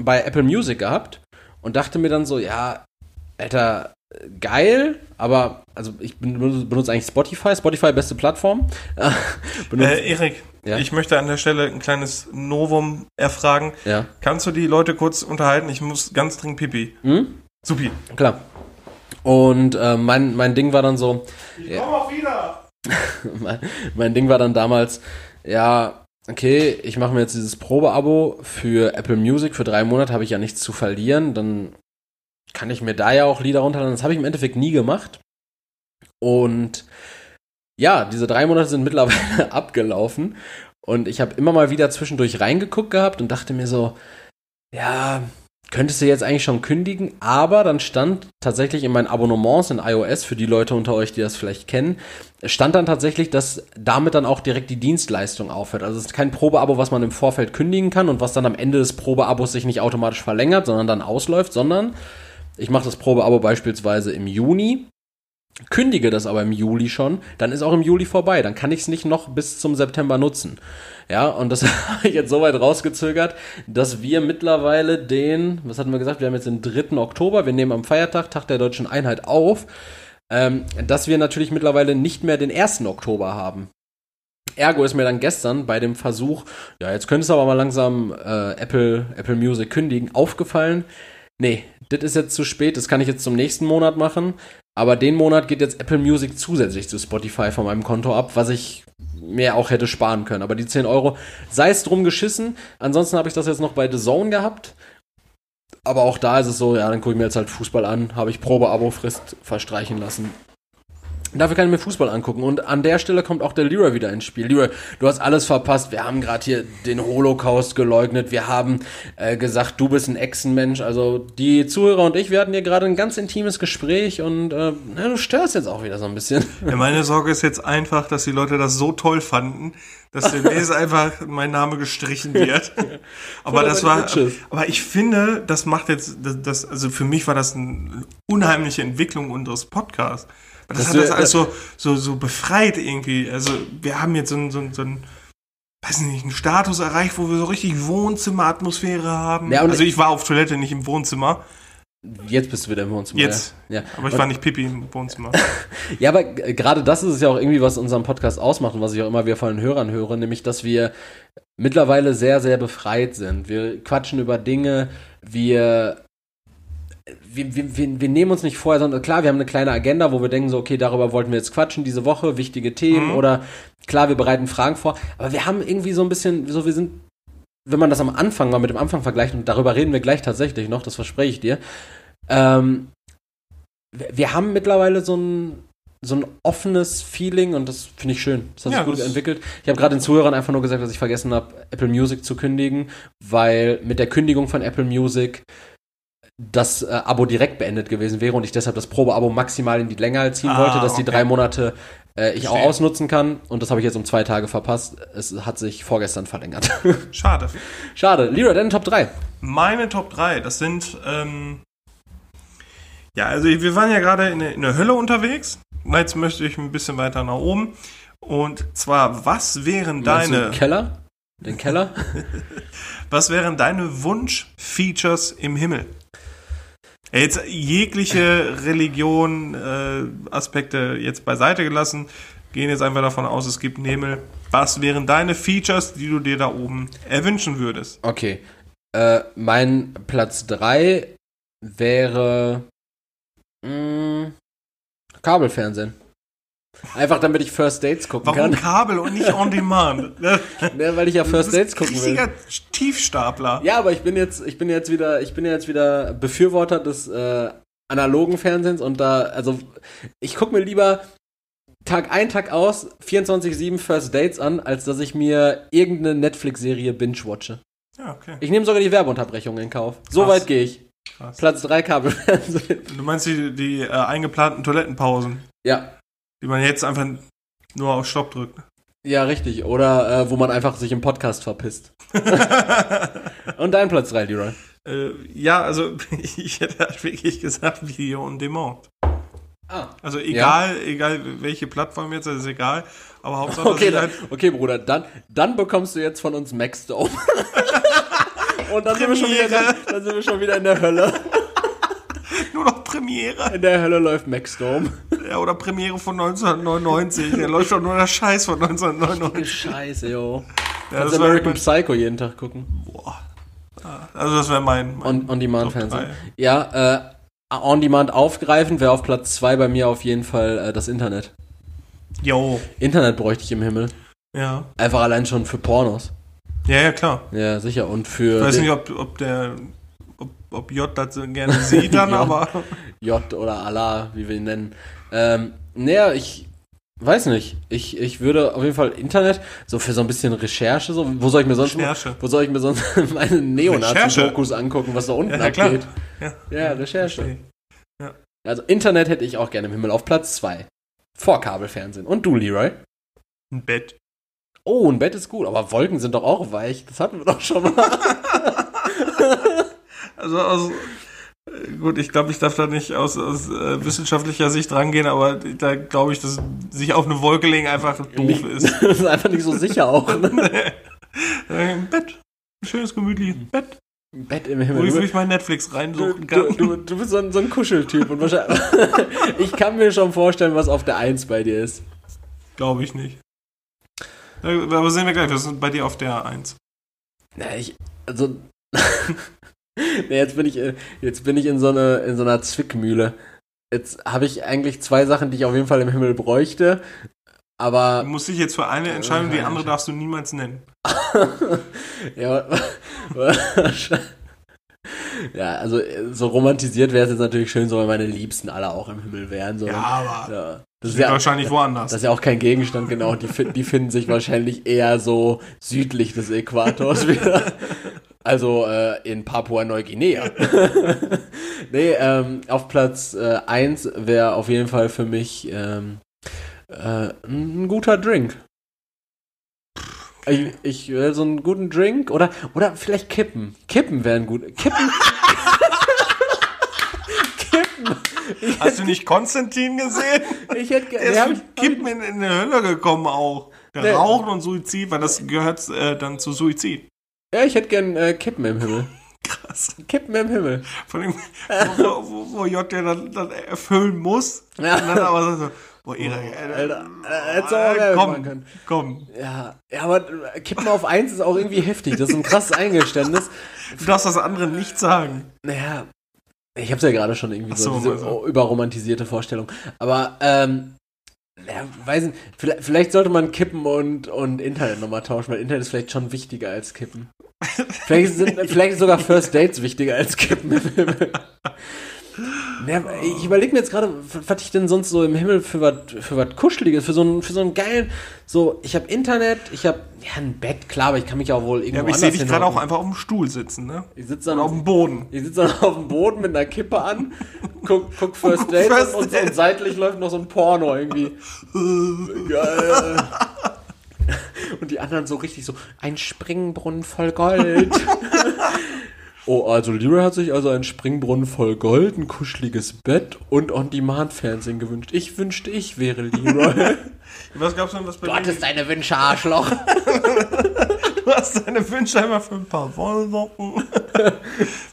bei Apple Music gehabt und dachte mir dann so, ja, Alter, geil, aber also ich benutze eigentlich Spotify, Spotify beste Plattform. *laughs* äh, Erik, ja? ich möchte an der Stelle ein kleines Novum erfragen. Ja. Kannst du die Leute kurz unterhalten? Ich muss ganz dringend pipi. Hm? Supi. Klar. Und äh, mein, mein Ding war dann so. Ich ja, komme auch wieder! *laughs* mein, mein Ding war dann damals, ja, okay, ich mache mir jetzt dieses Probeabo für Apple Music, für drei Monate habe ich ja nichts zu verlieren, dann kann ich mir da ja auch Lieder runterladen. Das habe ich im Endeffekt nie gemacht. Und ja, diese drei Monate sind *laughs* mittlerweile abgelaufen. Und ich habe immer mal wieder zwischendurch reingeguckt gehabt und dachte mir so, ja, könntest du jetzt eigentlich schon kündigen, aber dann stand tatsächlich in meinen Abonnements in iOS, für die Leute unter euch, die das vielleicht kennen, stand dann tatsächlich, dass damit dann auch direkt die Dienstleistung aufhört. Also es ist kein Probeabo, was man im Vorfeld kündigen kann und was dann am Ende des Probeabos sich nicht automatisch verlängert, sondern dann ausläuft, sondern ich mache das Probeabo beispielsweise im Juni, kündige das aber im Juli schon, dann ist auch im Juli vorbei. Dann kann ich es nicht noch bis zum September nutzen. Ja, und das *laughs* habe ich jetzt so weit rausgezögert, dass wir mittlerweile den, was hatten wir gesagt, wir haben jetzt den 3. Oktober, wir nehmen am Feiertag, Tag der Deutschen Einheit auf, ähm, dass wir natürlich mittlerweile nicht mehr den 1. Oktober haben. Ergo ist mir dann gestern bei dem Versuch, ja, jetzt könntest du aber mal langsam äh, Apple, Apple Music kündigen, aufgefallen, nee, das ist jetzt zu spät, das kann ich jetzt zum nächsten Monat machen. Aber den Monat geht jetzt Apple Music zusätzlich zu Spotify von meinem Konto ab, was ich mir auch hätte sparen können. Aber die 10 Euro, sei es drum geschissen. Ansonsten habe ich das jetzt noch bei The Zone gehabt. Aber auch da ist es so, ja, dann gucke ich mir jetzt halt Fußball an, habe ich Probe-Abo-Frist verstreichen lassen. Dafür kann ich mir Fußball angucken. Und an der Stelle kommt auch der Leroy wieder ins Spiel. Leroy, du hast alles verpasst. Wir haben gerade hier den Holocaust geleugnet. Wir haben äh, gesagt, du bist ein Echsenmensch. Also die Zuhörer und ich, wir hatten hier gerade ein ganz intimes Gespräch und äh, na, du störst jetzt auch wieder so ein bisschen. Ja, meine Sorge ist jetzt einfach, dass die Leute das so toll fanden, dass demnächst *laughs* einfach mein Name gestrichen wird. *laughs* aber das war, aber ich finde, das macht jetzt, das, das, also für mich war das eine unheimliche Entwicklung unseres Podcasts. Das, das hat das alles so, so, so befreit irgendwie. Also wir haben jetzt so ein, so so ein weiß nicht, einen Status erreicht, wo wir so richtig Wohnzimmeratmosphäre haben. Ja, also ich war auf Toilette, nicht im Wohnzimmer. Jetzt bist du wieder im Wohnzimmer. Jetzt. Ja. Aber ich und, war nicht Pipi im Wohnzimmer. *laughs* ja, aber gerade das ist es ja auch irgendwie, was unseren Podcast ausmacht und was ich auch immer wieder von den Hörern höre, nämlich, dass wir mittlerweile sehr, sehr befreit sind. Wir quatschen über Dinge, wir wir, wir, wir nehmen uns nicht vorher, sondern klar, wir haben eine kleine Agenda, wo wir denken so, okay, darüber wollten wir jetzt quatschen diese Woche, wichtige Themen mhm. oder klar, wir bereiten Fragen vor, aber wir haben irgendwie so ein bisschen, so wir sind, wenn man das am Anfang mal mit dem Anfang vergleicht und darüber reden wir gleich tatsächlich noch, das verspreche ich dir, ähm, wir haben mittlerweile so ein, so ein offenes Feeling und das finde ich schön. Das hat ja, sich gut entwickelt. Ich habe gerade den Zuhörern einfach nur gesagt, dass ich vergessen habe, Apple Music zu kündigen, weil mit der Kündigung von Apple Music das äh, Abo direkt beendet gewesen wäre und ich deshalb das Probeabo maximal in die Länge ziehen ah, wollte, dass okay. die drei Monate äh, ich auch ausnutzen kann. Und das habe ich jetzt um zwei Tage verpasst. Es hat sich vorgestern verlängert. *laughs* Schade. Schade. Lira, deine Top 3. Meine Top 3, das sind, ähm, ja, also wir waren ja gerade in, in, der Hölle unterwegs. Jetzt möchte ich ein bisschen weiter nach oben. Und zwar, was wären deine... Du Keller? Den Keller? *laughs* was wären deine Wunsch-Features im Himmel? Jetzt jegliche Religion, äh, Aspekte jetzt beiseite gelassen, gehen jetzt einfach davon aus, es gibt Himmel. Was wären deine Features, die du dir da oben erwünschen würdest? Okay. Äh, mein Platz 3 wäre mh, mm, Kabelfernsehen. Einfach damit ich First Dates gucken Warum kann. Warum Kabel und nicht on demand? ja, *laughs* weil ich ja First Dates gucken will. Tiefstapler. Ja, aber ich bin jetzt, ich bin jetzt wieder, ich bin jetzt wieder Befürworter des äh, analogen Fernsehens und da, also ich gucke mir lieber Tag ein, Tag aus 24-7 First Dates an, als dass ich mir irgendeine Netflix-Serie binge-watche. Ja, okay. Ich nehme sogar die Werbeunterbrechung in Kauf. So weit gehe ich. Krass. Platz 3 Kabelfernsehen. Du meinst die, die äh, eingeplanten Toilettenpausen? Ja. Die man jetzt einfach nur auf Stopp drückt. Ja, richtig. Oder äh, wo man einfach sich im Podcast verpisst. *laughs* Und dein Platz 3, Leroy. Äh, ja, also *laughs* ich hätte halt wirklich gesagt Video on Demand. Ah. Also egal, egal welche Plattform jetzt, das ist egal. Aber Hauptsache, Okay, dann, halt okay, Bruder, dann, dann bekommst du jetzt von uns Maxdome. *laughs* Und dann sind, wir schon wieder dann sind wir schon wieder in der Hölle. Nur noch Premiere. In der Hölle läuft Maxdome. Ja, oder Premiere von 1999. Der läuft doch nur der Scheiß von 1999. Scheiße, yo. Ja, Kannst American mein, Psycho jeden Tag gucken. boah. Also das wäre mein, mein On, on. Ja, äh, On Demand aufgreifen wäre auf Platz 2 bei mir auf jeden Fall äh, das Internet. Jo. Internet bräuchte ich im Himmel. Ja. Einfach allein schon für Pornos. Ja, ja, klar. Ja, sicher. Und für Ich weiß nicht, ob, ob der ob, J das so gerne sieht *laughs* dann, Ja. aber J oder Allah, wie wir ihn nennen. Ähm, naja, ich weiß nicht. Ich, ich würde auf jeden Fall Internet, so für so ein bisschen Recherche, so, wo soll ich mir sonst, Recherche. wo soll ich mir sonst *laughs* meine Neonazi-Dokus angucken, was da unten Ja, klar. abgeht? Ja. Ja, Recherche. Ja. Also Internet hätte ich auch gerne im Himmel auf Platz 2. Vor Kabelfernsehen. Und du, Leroy? ein Bett. Oh, ein Bett ist gut, aber Wolken sind doch auch weich. Das hatten wir doch schon mal. *laughs* Also aus äh, gut, ich glaube, ich darf da nicht aus, aus äh, wissenschaftlicher Sicht rangehen, aber da glaube ich, dass sich auf eine Wolke legen einfach doof ist. *laughs* das ist einfach nicht so sicher auch. Ne? Äh, *laughs* Ein Bett. Ein schönes, gemütliches Bett, Ein Bett im wo Himmel. ich Du, wirklich mein Netflix du, reinsuchen du, kann. du, du bist so ein, so ein Kuscheltyp und wahrscheinlich. *laughs* ich kann mir schon vorstellen, was auf der 1 bei dir ist. Glaube ich nicht. Ja, Aber sehen wir gleich, was ist bei dir auf der 1? Na, ich. Also. Nee, jetzt bin ich, äh, jetzt bin ich in so, eine, in so einer Zwickmühle. Jetzt habe ich eigentlich zwei Sachen, die ich auf jeden Fall im Himmel bräuchte. Du Aber. musst dich jetzt für eine entscheiden, die andere darfst du niemals nennen. *laughs* ja, ja, also äh, so romantisiert wäre es jetzt natürlich schön, so wenn meine Liebsten alle auch im Himmel wären. So. Ja, aber Ja. Das ist ja, wahrscheinlich woanders. das ist ja auch kein Gegenstand, genau. Die, die finden sich wahrscheinlich eher so südlich des Äquators wieder. *laughs* Also äh, in Papua-Neuguinea. *laughs* nee, ähm, auf Platz 1 wäre auf jeden Fall für mich ähm, äh, ein guter Drink. Ich, ich will so einen guten Drink oder, oder vielleicht Kippen. Kippen wären gut. Kippen. *laughs* Kippen. Hast du nicht Konstantin gesehen? Ich hätte Der ist mit ich- Kippen in, in die Hölle gekommen auch. Der. Rauchen und Suizid, weil das gehört äh, dann zu Suizid. Ja, ich hätte gern äh, Kippen im Himmel. *laughs* Krass. Kippen im Himmel. Von dem, wo, wo, wo J der dann, dann erfüllen muss. Ja. Und dann aber so, boah, äh, Alter, äh, mehr machen komm, komm. Ja, ja, aber äh, Kippen auf 1 ist auch irgendwie heftig. Das ist ein krasses Eingeständnis. Du darfst das andere nicht sagen. Naja, ich hab's ja gerade schon irgendwie so, so, diese also. überromantisierte Vorstellung. Aber, ähm, ja, weiß nicht, vielleicht, vielleicht sollte man Kippen und, und Internet nochmal tauschen, weil Internet ist vielleicht schon wichtiger als Kippen. Vielleicht sind vielleicht sogar First Dates wichtiger als Kippen. *laughs* Ja, ich überlege mir jetzt gerade, was ich denn sonst so im Himmel für was für was Kuscheliges, für so einen, für so einen geilen, so, ich habe Internet, ich habe ja ein Bett, klar, aber ich kann mich auch wohl irgendwo Ja, aber ich sehe dich gerade auch einfach auf dem Stuhl sitzen, ne? Ich sitze dann auf dem Boden. ich sitze dann *laughs* auf dem Boden mit einer Kippe an, guck, guck *laughs* First Date First und, und, und seitlich läuft noch so ein Porno irgendwie. *laughs* Geil. Und die anderen so richtig so, ein Springbrunnen voll Gold. Oh, also Lyra hat sich also einen Springbrunnen voll Gold, ein kuscheliges Bett und On-Demand-Fernsehen gewünscht. Ich wünschte, ich wäre Leroy. *laughs* Was gab's denn, was bei du hattest deine Wünsche, Arschloch. *laughs* Du hast deine Wünsche einmal für ein paar Wollsocken.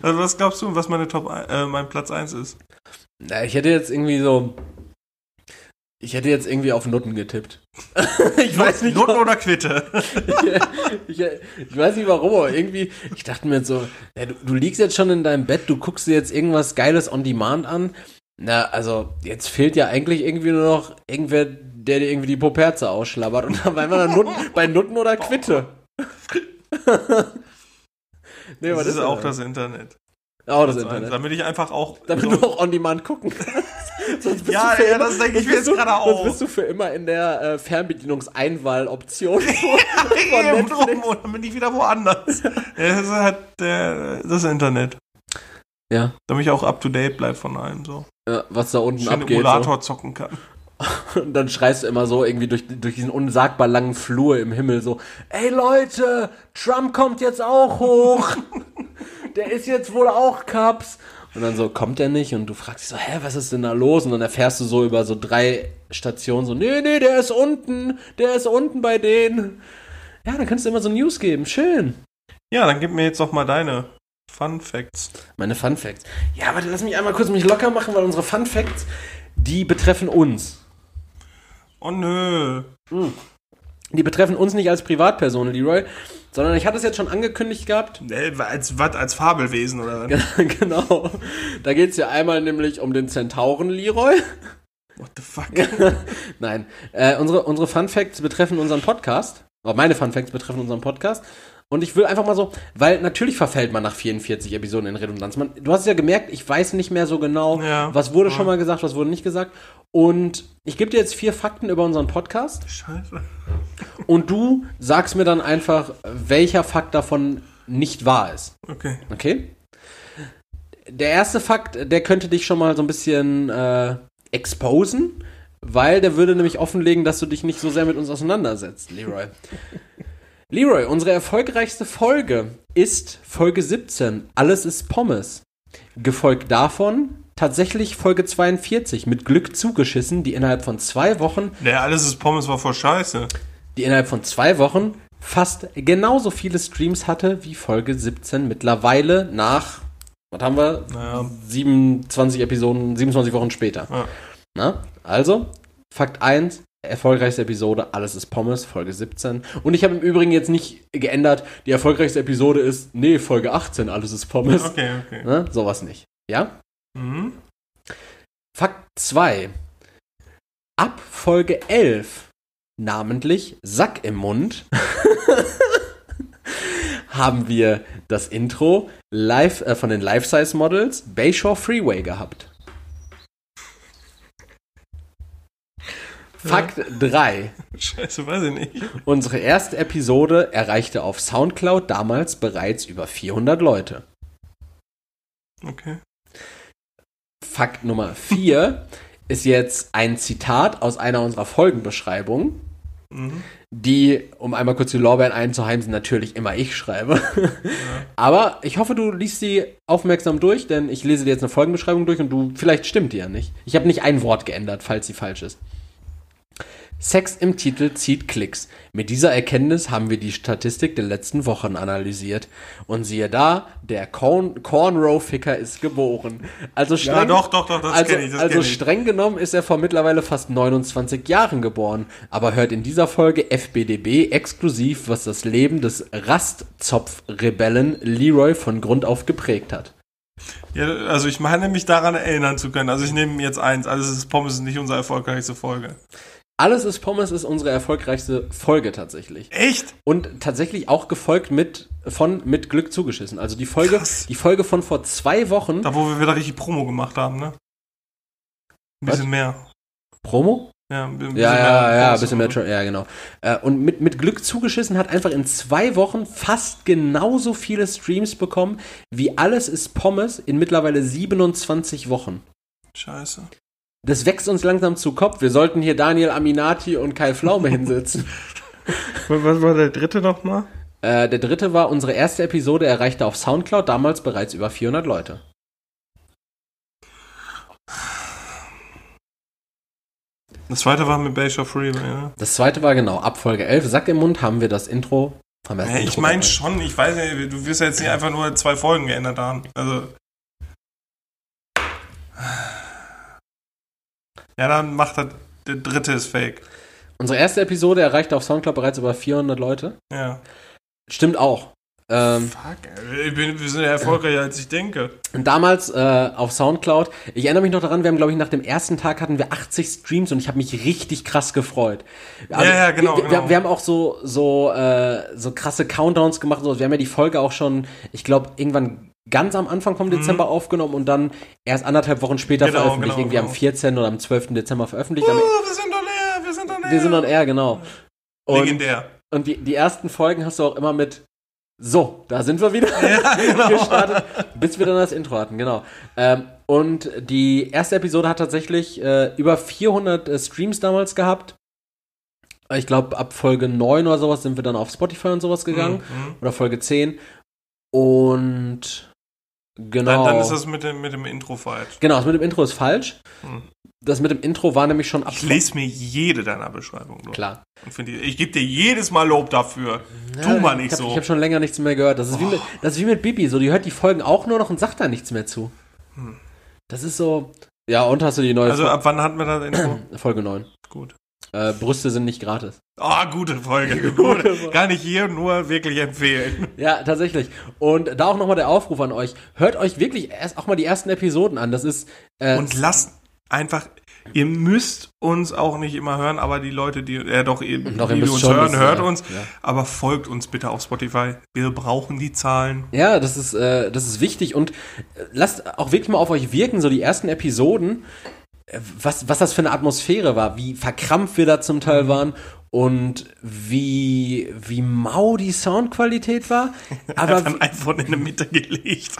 also *laughs* was glaubst du, was meine Top, äh, mein Platz 1 ist? Na, ich hätte jetzt irgendwie so. Ich hätte jetzt irgendwie auf Nutten getippt. *laughs* ich weiß nicht, Noten oder Quitte? *laughs* ich, ich, ich weiß nicht warum, aber irgendwie, ich dachte mir jetzt so, ja, du, du liegst jetzt schon in deinem Bett, du guckst dir jetzt irgendwas Geiles on Demand an. Na, also, jetzt fehlt ja eigentlich irgendwie nur noch irgendwer, der dir irgendwie die Poperze ausschlabbert. Und dann waren wir dann Nutten, *laughs* bei Nutten oder Quitte. nee, Das ist auch das? das Internet. Auch das Also, Internet. Damit ich einfach auch. Damit so- du auch on demand gucken kannst. *laughs* Sonst Ja, ja, immer- das denke ich sonst mir jetzt gerade Sonst auch. bist du für immer in der äh, Fernbedienungseinwahl-Option. *laughs* von Eben drum, und dann bin ich wieder woanders. *laughs* ja, das ist halt der, das Internet. Ja. Damit ich auch up to date bleib von allem so. ja, was da unten Schön abgeht. Emulator zocken kann. Und dann schreist du immer so irgendwie durch, durch diesen unsagbar langen Flur im Himmel so, ey Leute, Trump kommt jetzt auch hoch. *laughs* der ist jetzt wohl auch Cups. Und dann so, kommt er nicht? Und du fragst dich so, hä, was ist denn da los? Und dann erfährst du so über so drei Stationen so, nee, nee, der ist unten, der ist unten bei denen. Ja, dann kannst du immer so News geben. Schön. Ja, dann gib mir jetzt doch mal deine Fun Facts. Meine Fun Facts. Ja, warte, lass mich einmal kurz mich locker machen, weil unsere Fun Facts, die betreffen uns. Oh nö. Hm. Die betreffen uns nicht als Privatperson, Leroy, sondern ich hatte es jetzt schon angekündigt gehabt. Äh, als was? Als Fabelwesen oder was? *laughs* genau. Da geht es ja einmal nämlich um den Zentauren Leroy. What the fuck? *laughs* Nein. Äh, unsere, unsere Fun Facts betreffen unseren Podcast. Oder meine Fun Facts betreffen unseren Podcast. Und ich will einfach mal so, weil natürlich verfällt man nach 44 Episoden in Redundanz. Man, du hast ja gemerkt, ich weiß nicht mehr so genau, ja. was wurde ja. schon mal gesagt, was wurde nicht gesagt. Und ich gebe dir jetzt vier Fakten über unseren Podcast. Scheiße. Und du sagst mir dann einfach, welcher Fakt davon nicht wahr ist. Okay. Okay? Der erste Fakt, der könnte dich schon mal so ein bisschen äh, exposen, weil der würde nämlich offenlegen, dass du dich nicht so sehr mit uns auseinandersetzt, Leroy. Leroy, unsere erfolgreichste Folge ist Folge 17. Alles ist Pommes. Gefolgt davon tatsächlich Folge 42 mit Glück zugeschissen, die innerhalb von zwei Wochen. Der Alles ist Pommes war voll scheiße. Die innerhalb von zwei Wochen fast genauso viele Streams hatte wie Folge 17 mittlerweile nach, was haben wir? Naja. 27 Episoden, 27 Wochen später. Ja. Na, also, Fakt 1, erfolgreichste Episode, alles ist Pommes, Folge 17. Und ich habe im Übrigen jetzt nicht geändert, die erfolgreichste Episode ist, nee, Folge 18, alles ist Pommes. Okay, okay. Ne? Sowas nicht. Ja? Mhm. Fakt 2. Ab Folge 11, namentlich Sack im Mund, *laughs* haben wir das Intro live äh, von den Life-Size Models Bayshore Freeway gehabt. Fakt 3. Scheiße, weiß ich nicht. Unsere erste Episode erreichte auf Soundcloud damals bereits über 400 Leute. Okay. Fakt Nummer 4 *laughs* ist jetzt ein Zitat aus einer unserer Folgenbeschreibungen, mhm. die, um einmal kurz die Lorbeeren einzuheimsen, natürlich immer ich schreibe. Ja. *laughs* Aber ich hoffe, du liest sie aufmerksam durch, denn ich lese dir jetzt eine Folgenbeschreibung durch und du, vielleicht stimmt die ja nicht. Ich habe nicht ein Wort geändert, falls sie falsch ist. Sex im Titel zieht Klicks. Mit dieser Erkenntnis haben wir die Statistik der letzten Wochen analysiert. Und siehe da, der Corn Cornrow-Ficker ist geboren. Also streng, ja, doch, doch, doch, also, ich, also streng genommen ist er vor mittlerweile fast 29 Jahren geboren. Aber hört in dieser Folge FBDB exklusiv, was das Leben des Rastzopf-Rebellen Leroy von Grund auf geprägt hat. Ja, also ich meine mich daran erinnern zu können. Also ich nehme jetzt eins. Alles ist Pommes ist nicht unsere erfolgreichste Folge. Alles ist Pommes ist unsere erfolgreichste Folge tatsächlich. Echt? Und tatsächlich auch gefolgt mit von mit Glück zugeschissen. Also die Folge, Krass. die Folge von vor zwei Wochen. Da wo wir wieder richtig Promo gemacht haben, ne? Ein bisschen Was? mehr. Promo? Ja, ein bisschen ja, ja, ja, ein bisschen mehr, ja, genau. Äh, und mit, mit Glück zugeschissen hat einfach in zwei Wochen fast genauso viele Streams bekommen, wie alles ist Pommes in mittlerweile 27 Wochen. Scheiße das wächst uns langsam zu Kopf. Wir sollten hier Daniel Aminati und Kai Pflaume hinsetzen. *laughs* Was war der dritte nochmal? Äh, der dritte war, unsere erste Episode erreichte auf Soundcloud damals bereits über 400 Leute. Das zweite war mit Bayshore Freeway, ja? Das zweite war genau, ab Folge 11, Sack im Mund, haben wir das Intro. Wir das ja, Intro ich meine schon, ich weiß nicht, du wirst ja jetzt nicht einfach nur zwei Folgen geändert haben. Also. Ja, dann macht er, der dritte ist fake. Unsere erste Episode erreichte auf Soundcloud bereits über 400 Leute. Ja. Stimmt auch. Ähm, Fuck, ich bin, wir sind ja erfolgreicher als ich denke. Und damals äh, auf Soundcloud, ich erinnere mich noch daran, wir haben, glaube ich, nach dem ersten Tag hatten wir 80 Streams und ich habe mich richtig krass gefreut. Also, ja, ja, genau. Wir, genau. Wir, wir, haben auch so, so, äh, so krasse Countdowns gemacht. So. Wir haben ja die Folge auch schon, ich glaube, irgendwann ganz am Anfang vom Dezember mhm. aufgenommen und dann erst anderthalb Wochen später genau, veröffentlicht. Genau, irgendwie genau. am 14. oder am 12. Dezember veröffentlicht. Oh, wir sind on air, wir sind on air. Wir sind on air, genau. Und, Legendär. Und die, die ersten Folgen hast du auch immer mit so, da sind wir wieder *laughs* ja, genau. *laughs* gestartet, bis wir dann das Intro hatten, genau. Ähm, und die erste Episode hat tatsächlich äh, über 400 äh, Streams damals gehabt. Ich glaube, ab Folge 9 oder sowas sind wir dann auf Spotify und sowas gegangen. Mhm. Oder Folge 10. Und Genau. Dann, dann ist das mit dem, mit dem Intro falsch. Genau, das mit dem Intro ist falsch. Hm. Das mit dem Intro war nämlich schon ab. Ich lese mir jede deiner Beschreibungen durch. Klar. Und finde, ich gebe dir jedes Mal Lob dafür. tu Ja, mal nicht ich hab, so. Ich habe schon länger nichts mehr gehört. Das ist, wie mit, das ist wie mit Bibi. So, die hört die Folgen auch nur noch und sagt da nichts mehr zu. Das ist so. Ja, und hast du die neue also ab wann hatten wir das Intro? Fol- *clears throat* Folge 9. Gut. Äh, Brüste sind nicht gratis. Ah, gute Folge. *laughs* Gute. Kann ich hier nur wirklich empfehlen. Ja, tatsächlich. Und da auch nochmal der Aufruf an euch. Hört euch wirklich erst auch mal die ersten Episoden an. Das ist. Äh, Und lasst einfach, ihr müsst uns auch nicht immer hören, aber die Leute, die, äh, doch, ihr, Doch, ihr die uns hören, das, hört ja, uns, ja. aber folgt uns bitte auf Spotify. Wir brauchen die Zahlen. Ja, das ist, äh, das ist wichtig und äh, lasst auch wirklich mal auf euch wirken, so die ersten Episoden, was, was das für eine Atmosphäre war, wie verkrampft wir da zum Teil waren und wie, wie mau die Soundqualität war. *laughs* Aber Einfach ein iPhone in der Mitte gelegt.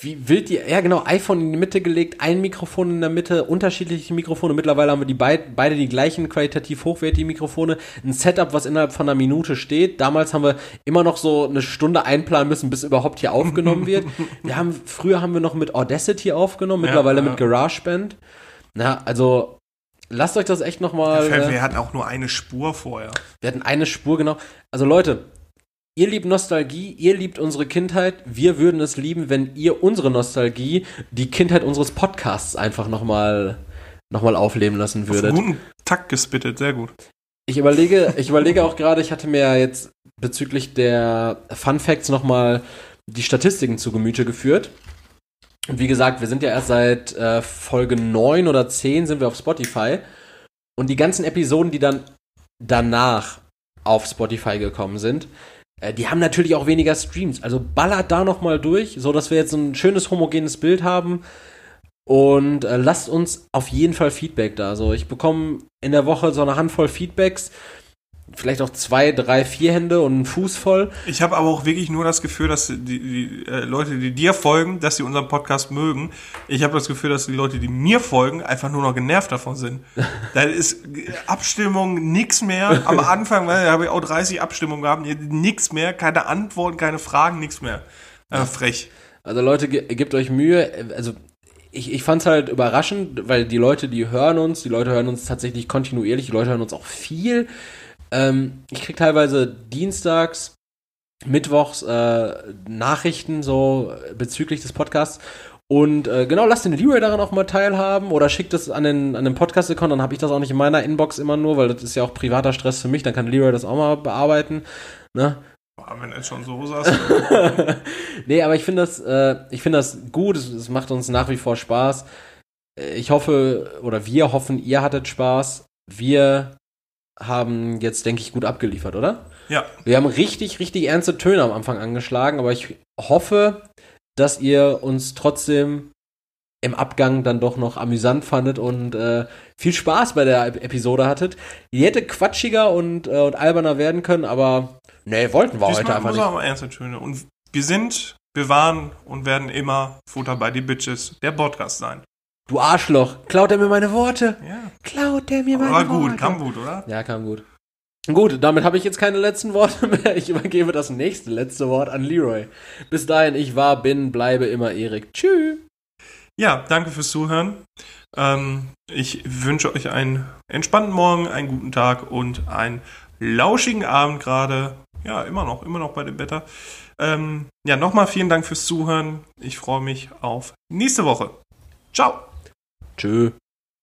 wie wild die, ja genau, iPhone in die Mitte gelegt, ein Mikrofon in der Mitte, unterschiedliche Mikrofone. Mittlerweile haben wir die beid, beide die gleichen qualitativ hochwertigen Mikrofone. Ein Setup, was innerhalb von einer Minute steht. Damals haben wir immer noch so eine Stunde einplanen müssen, bis überhaupt hier aufgenommen wird. *laughs* Wir haben, früher haben wir noch mit Audacity aufgenommen, Ja, mittlerweile ja. mit GarageBand. Na, also, lasst euch das echt nochmal. Wir Äh, hatten auch nur eine Spur vorher. wir hatten eine Spur, genau. Also Leute, ihr liebt Nostalgie, ihr liebt unsere Kindheit. Wir würden es lieben, wenn ihr unsere Nostalgie, die Kindheit unseres Podcasts einfach nochmal noch mal aufleben lassen Auf würdet. einen guten Takt gespittet, sehr gut. Ich überlege, ich überlege auch gerade, ich hatte mir ja jetzt bezüglich der Fun Facts nochmal die Statistiken zu Gemüte geführt. Und wie gesagt, wir sind ja erst seit äh, Folge 9 oder 10 sind wir auf Spotify. Und die ganzen Episoden, die dann danach auf Spotify gekommen sind, äh, die haben natürlich auch weniger Streams. Also ballert da nochmal durch, so dass wir jetzt ein schönes homogenes Bild haben. Und äh, lasst uns auf jeden Fall Feedback da. So, ich bekomme in der Woche so eine Handvoll Feedbacks, vielleicht auch zwei, drei, vier Hände und einen Fuß voll. Ich habe aber auch wirklich nur das Gefühl, dass die, die äh, Leute, die dir folgen, dass sie unseren Podcast mögen. Ich habe das Gefühl, dass die Leute, die mir folgen, einfach nur noch genervt davon sind. *laughs* da ist Abstimmung nix mehr. Am Anfang habe ich auch 30 Abstimmungen gehabt, nix mehr, keine Antworten, keine Fragen, nix mehr. Äh, frech. Also Leute, ge gebt euch Mühe. Also ich, ich fand es halt überraschend, weil die Leute, die hören uns, die Leute hören uns tatsächlich kontinuierlich, die Leute hören uns auch viel. Ähm, ich krieg teilweise dienstags, mittwochs äh, Nachrichten so bezüglich des Podcasts. Und äh, genau, lasst den Leroy daran auch mal teilhaben oder schickt es an den, an den Podcast-Account, dann habe ich das auch nicht in meiner Inbox immer nur, weil das ist ja auch privater Stress für mich, dann kann Leroy das auch mal bearbeiten. Ne? Wenn du jetzt schon so sagst. *laughs* nee, aber ich finde das, äh, ich finde das gut. Es, es macht uns nach wie vor Spaß. Äh, Ich hoffe, oder wir hoffen, ihr hattet Spaß. Wir haben jetzt, denke ich, gut abgeliefert, oder? ja, Wir haben richtig, richtig ernste Töne am Anfang angeschlagen, aber ich hoffe, dass ihr uns trotzdem im Abgang dann doch noch amüsant fandet und äh, viel Spaß bei der Ep- Episode hattet. Die hätte quatschiger und, äh, und alberner werden können, aber nee, wollten wir heute diesmal einfach muss nicht. mal ernste Töne. Und wir sind, wir waren und werden immer Futter bei die Bitches, der Podcast sein. Du Arschloch, klaut er mir meine Worte? Ja, Klaut er mir meine war Worte? gut, kam gut, oder? Ja, kam gut. Gut, damit habe ich jetzt keine letzten Worte mehr. Ich übergebe das nächste letzte Wort an Leroy. Bis dahin, ich war, bin, bleibe immer Erik. Tschüss. Ja, danke fürs Zuhören. Ähm, ich wünsche euch einen entspannten Morgen, einen guten Tag und einen lauschigen Abend gerade. Ja, immer noch, immer noch bei dem Wetter. Ähm, ja, nochmal vielen Dank fürs Zuhören. Ich freue mich auf nächste Woche. Ciao. Tschüss.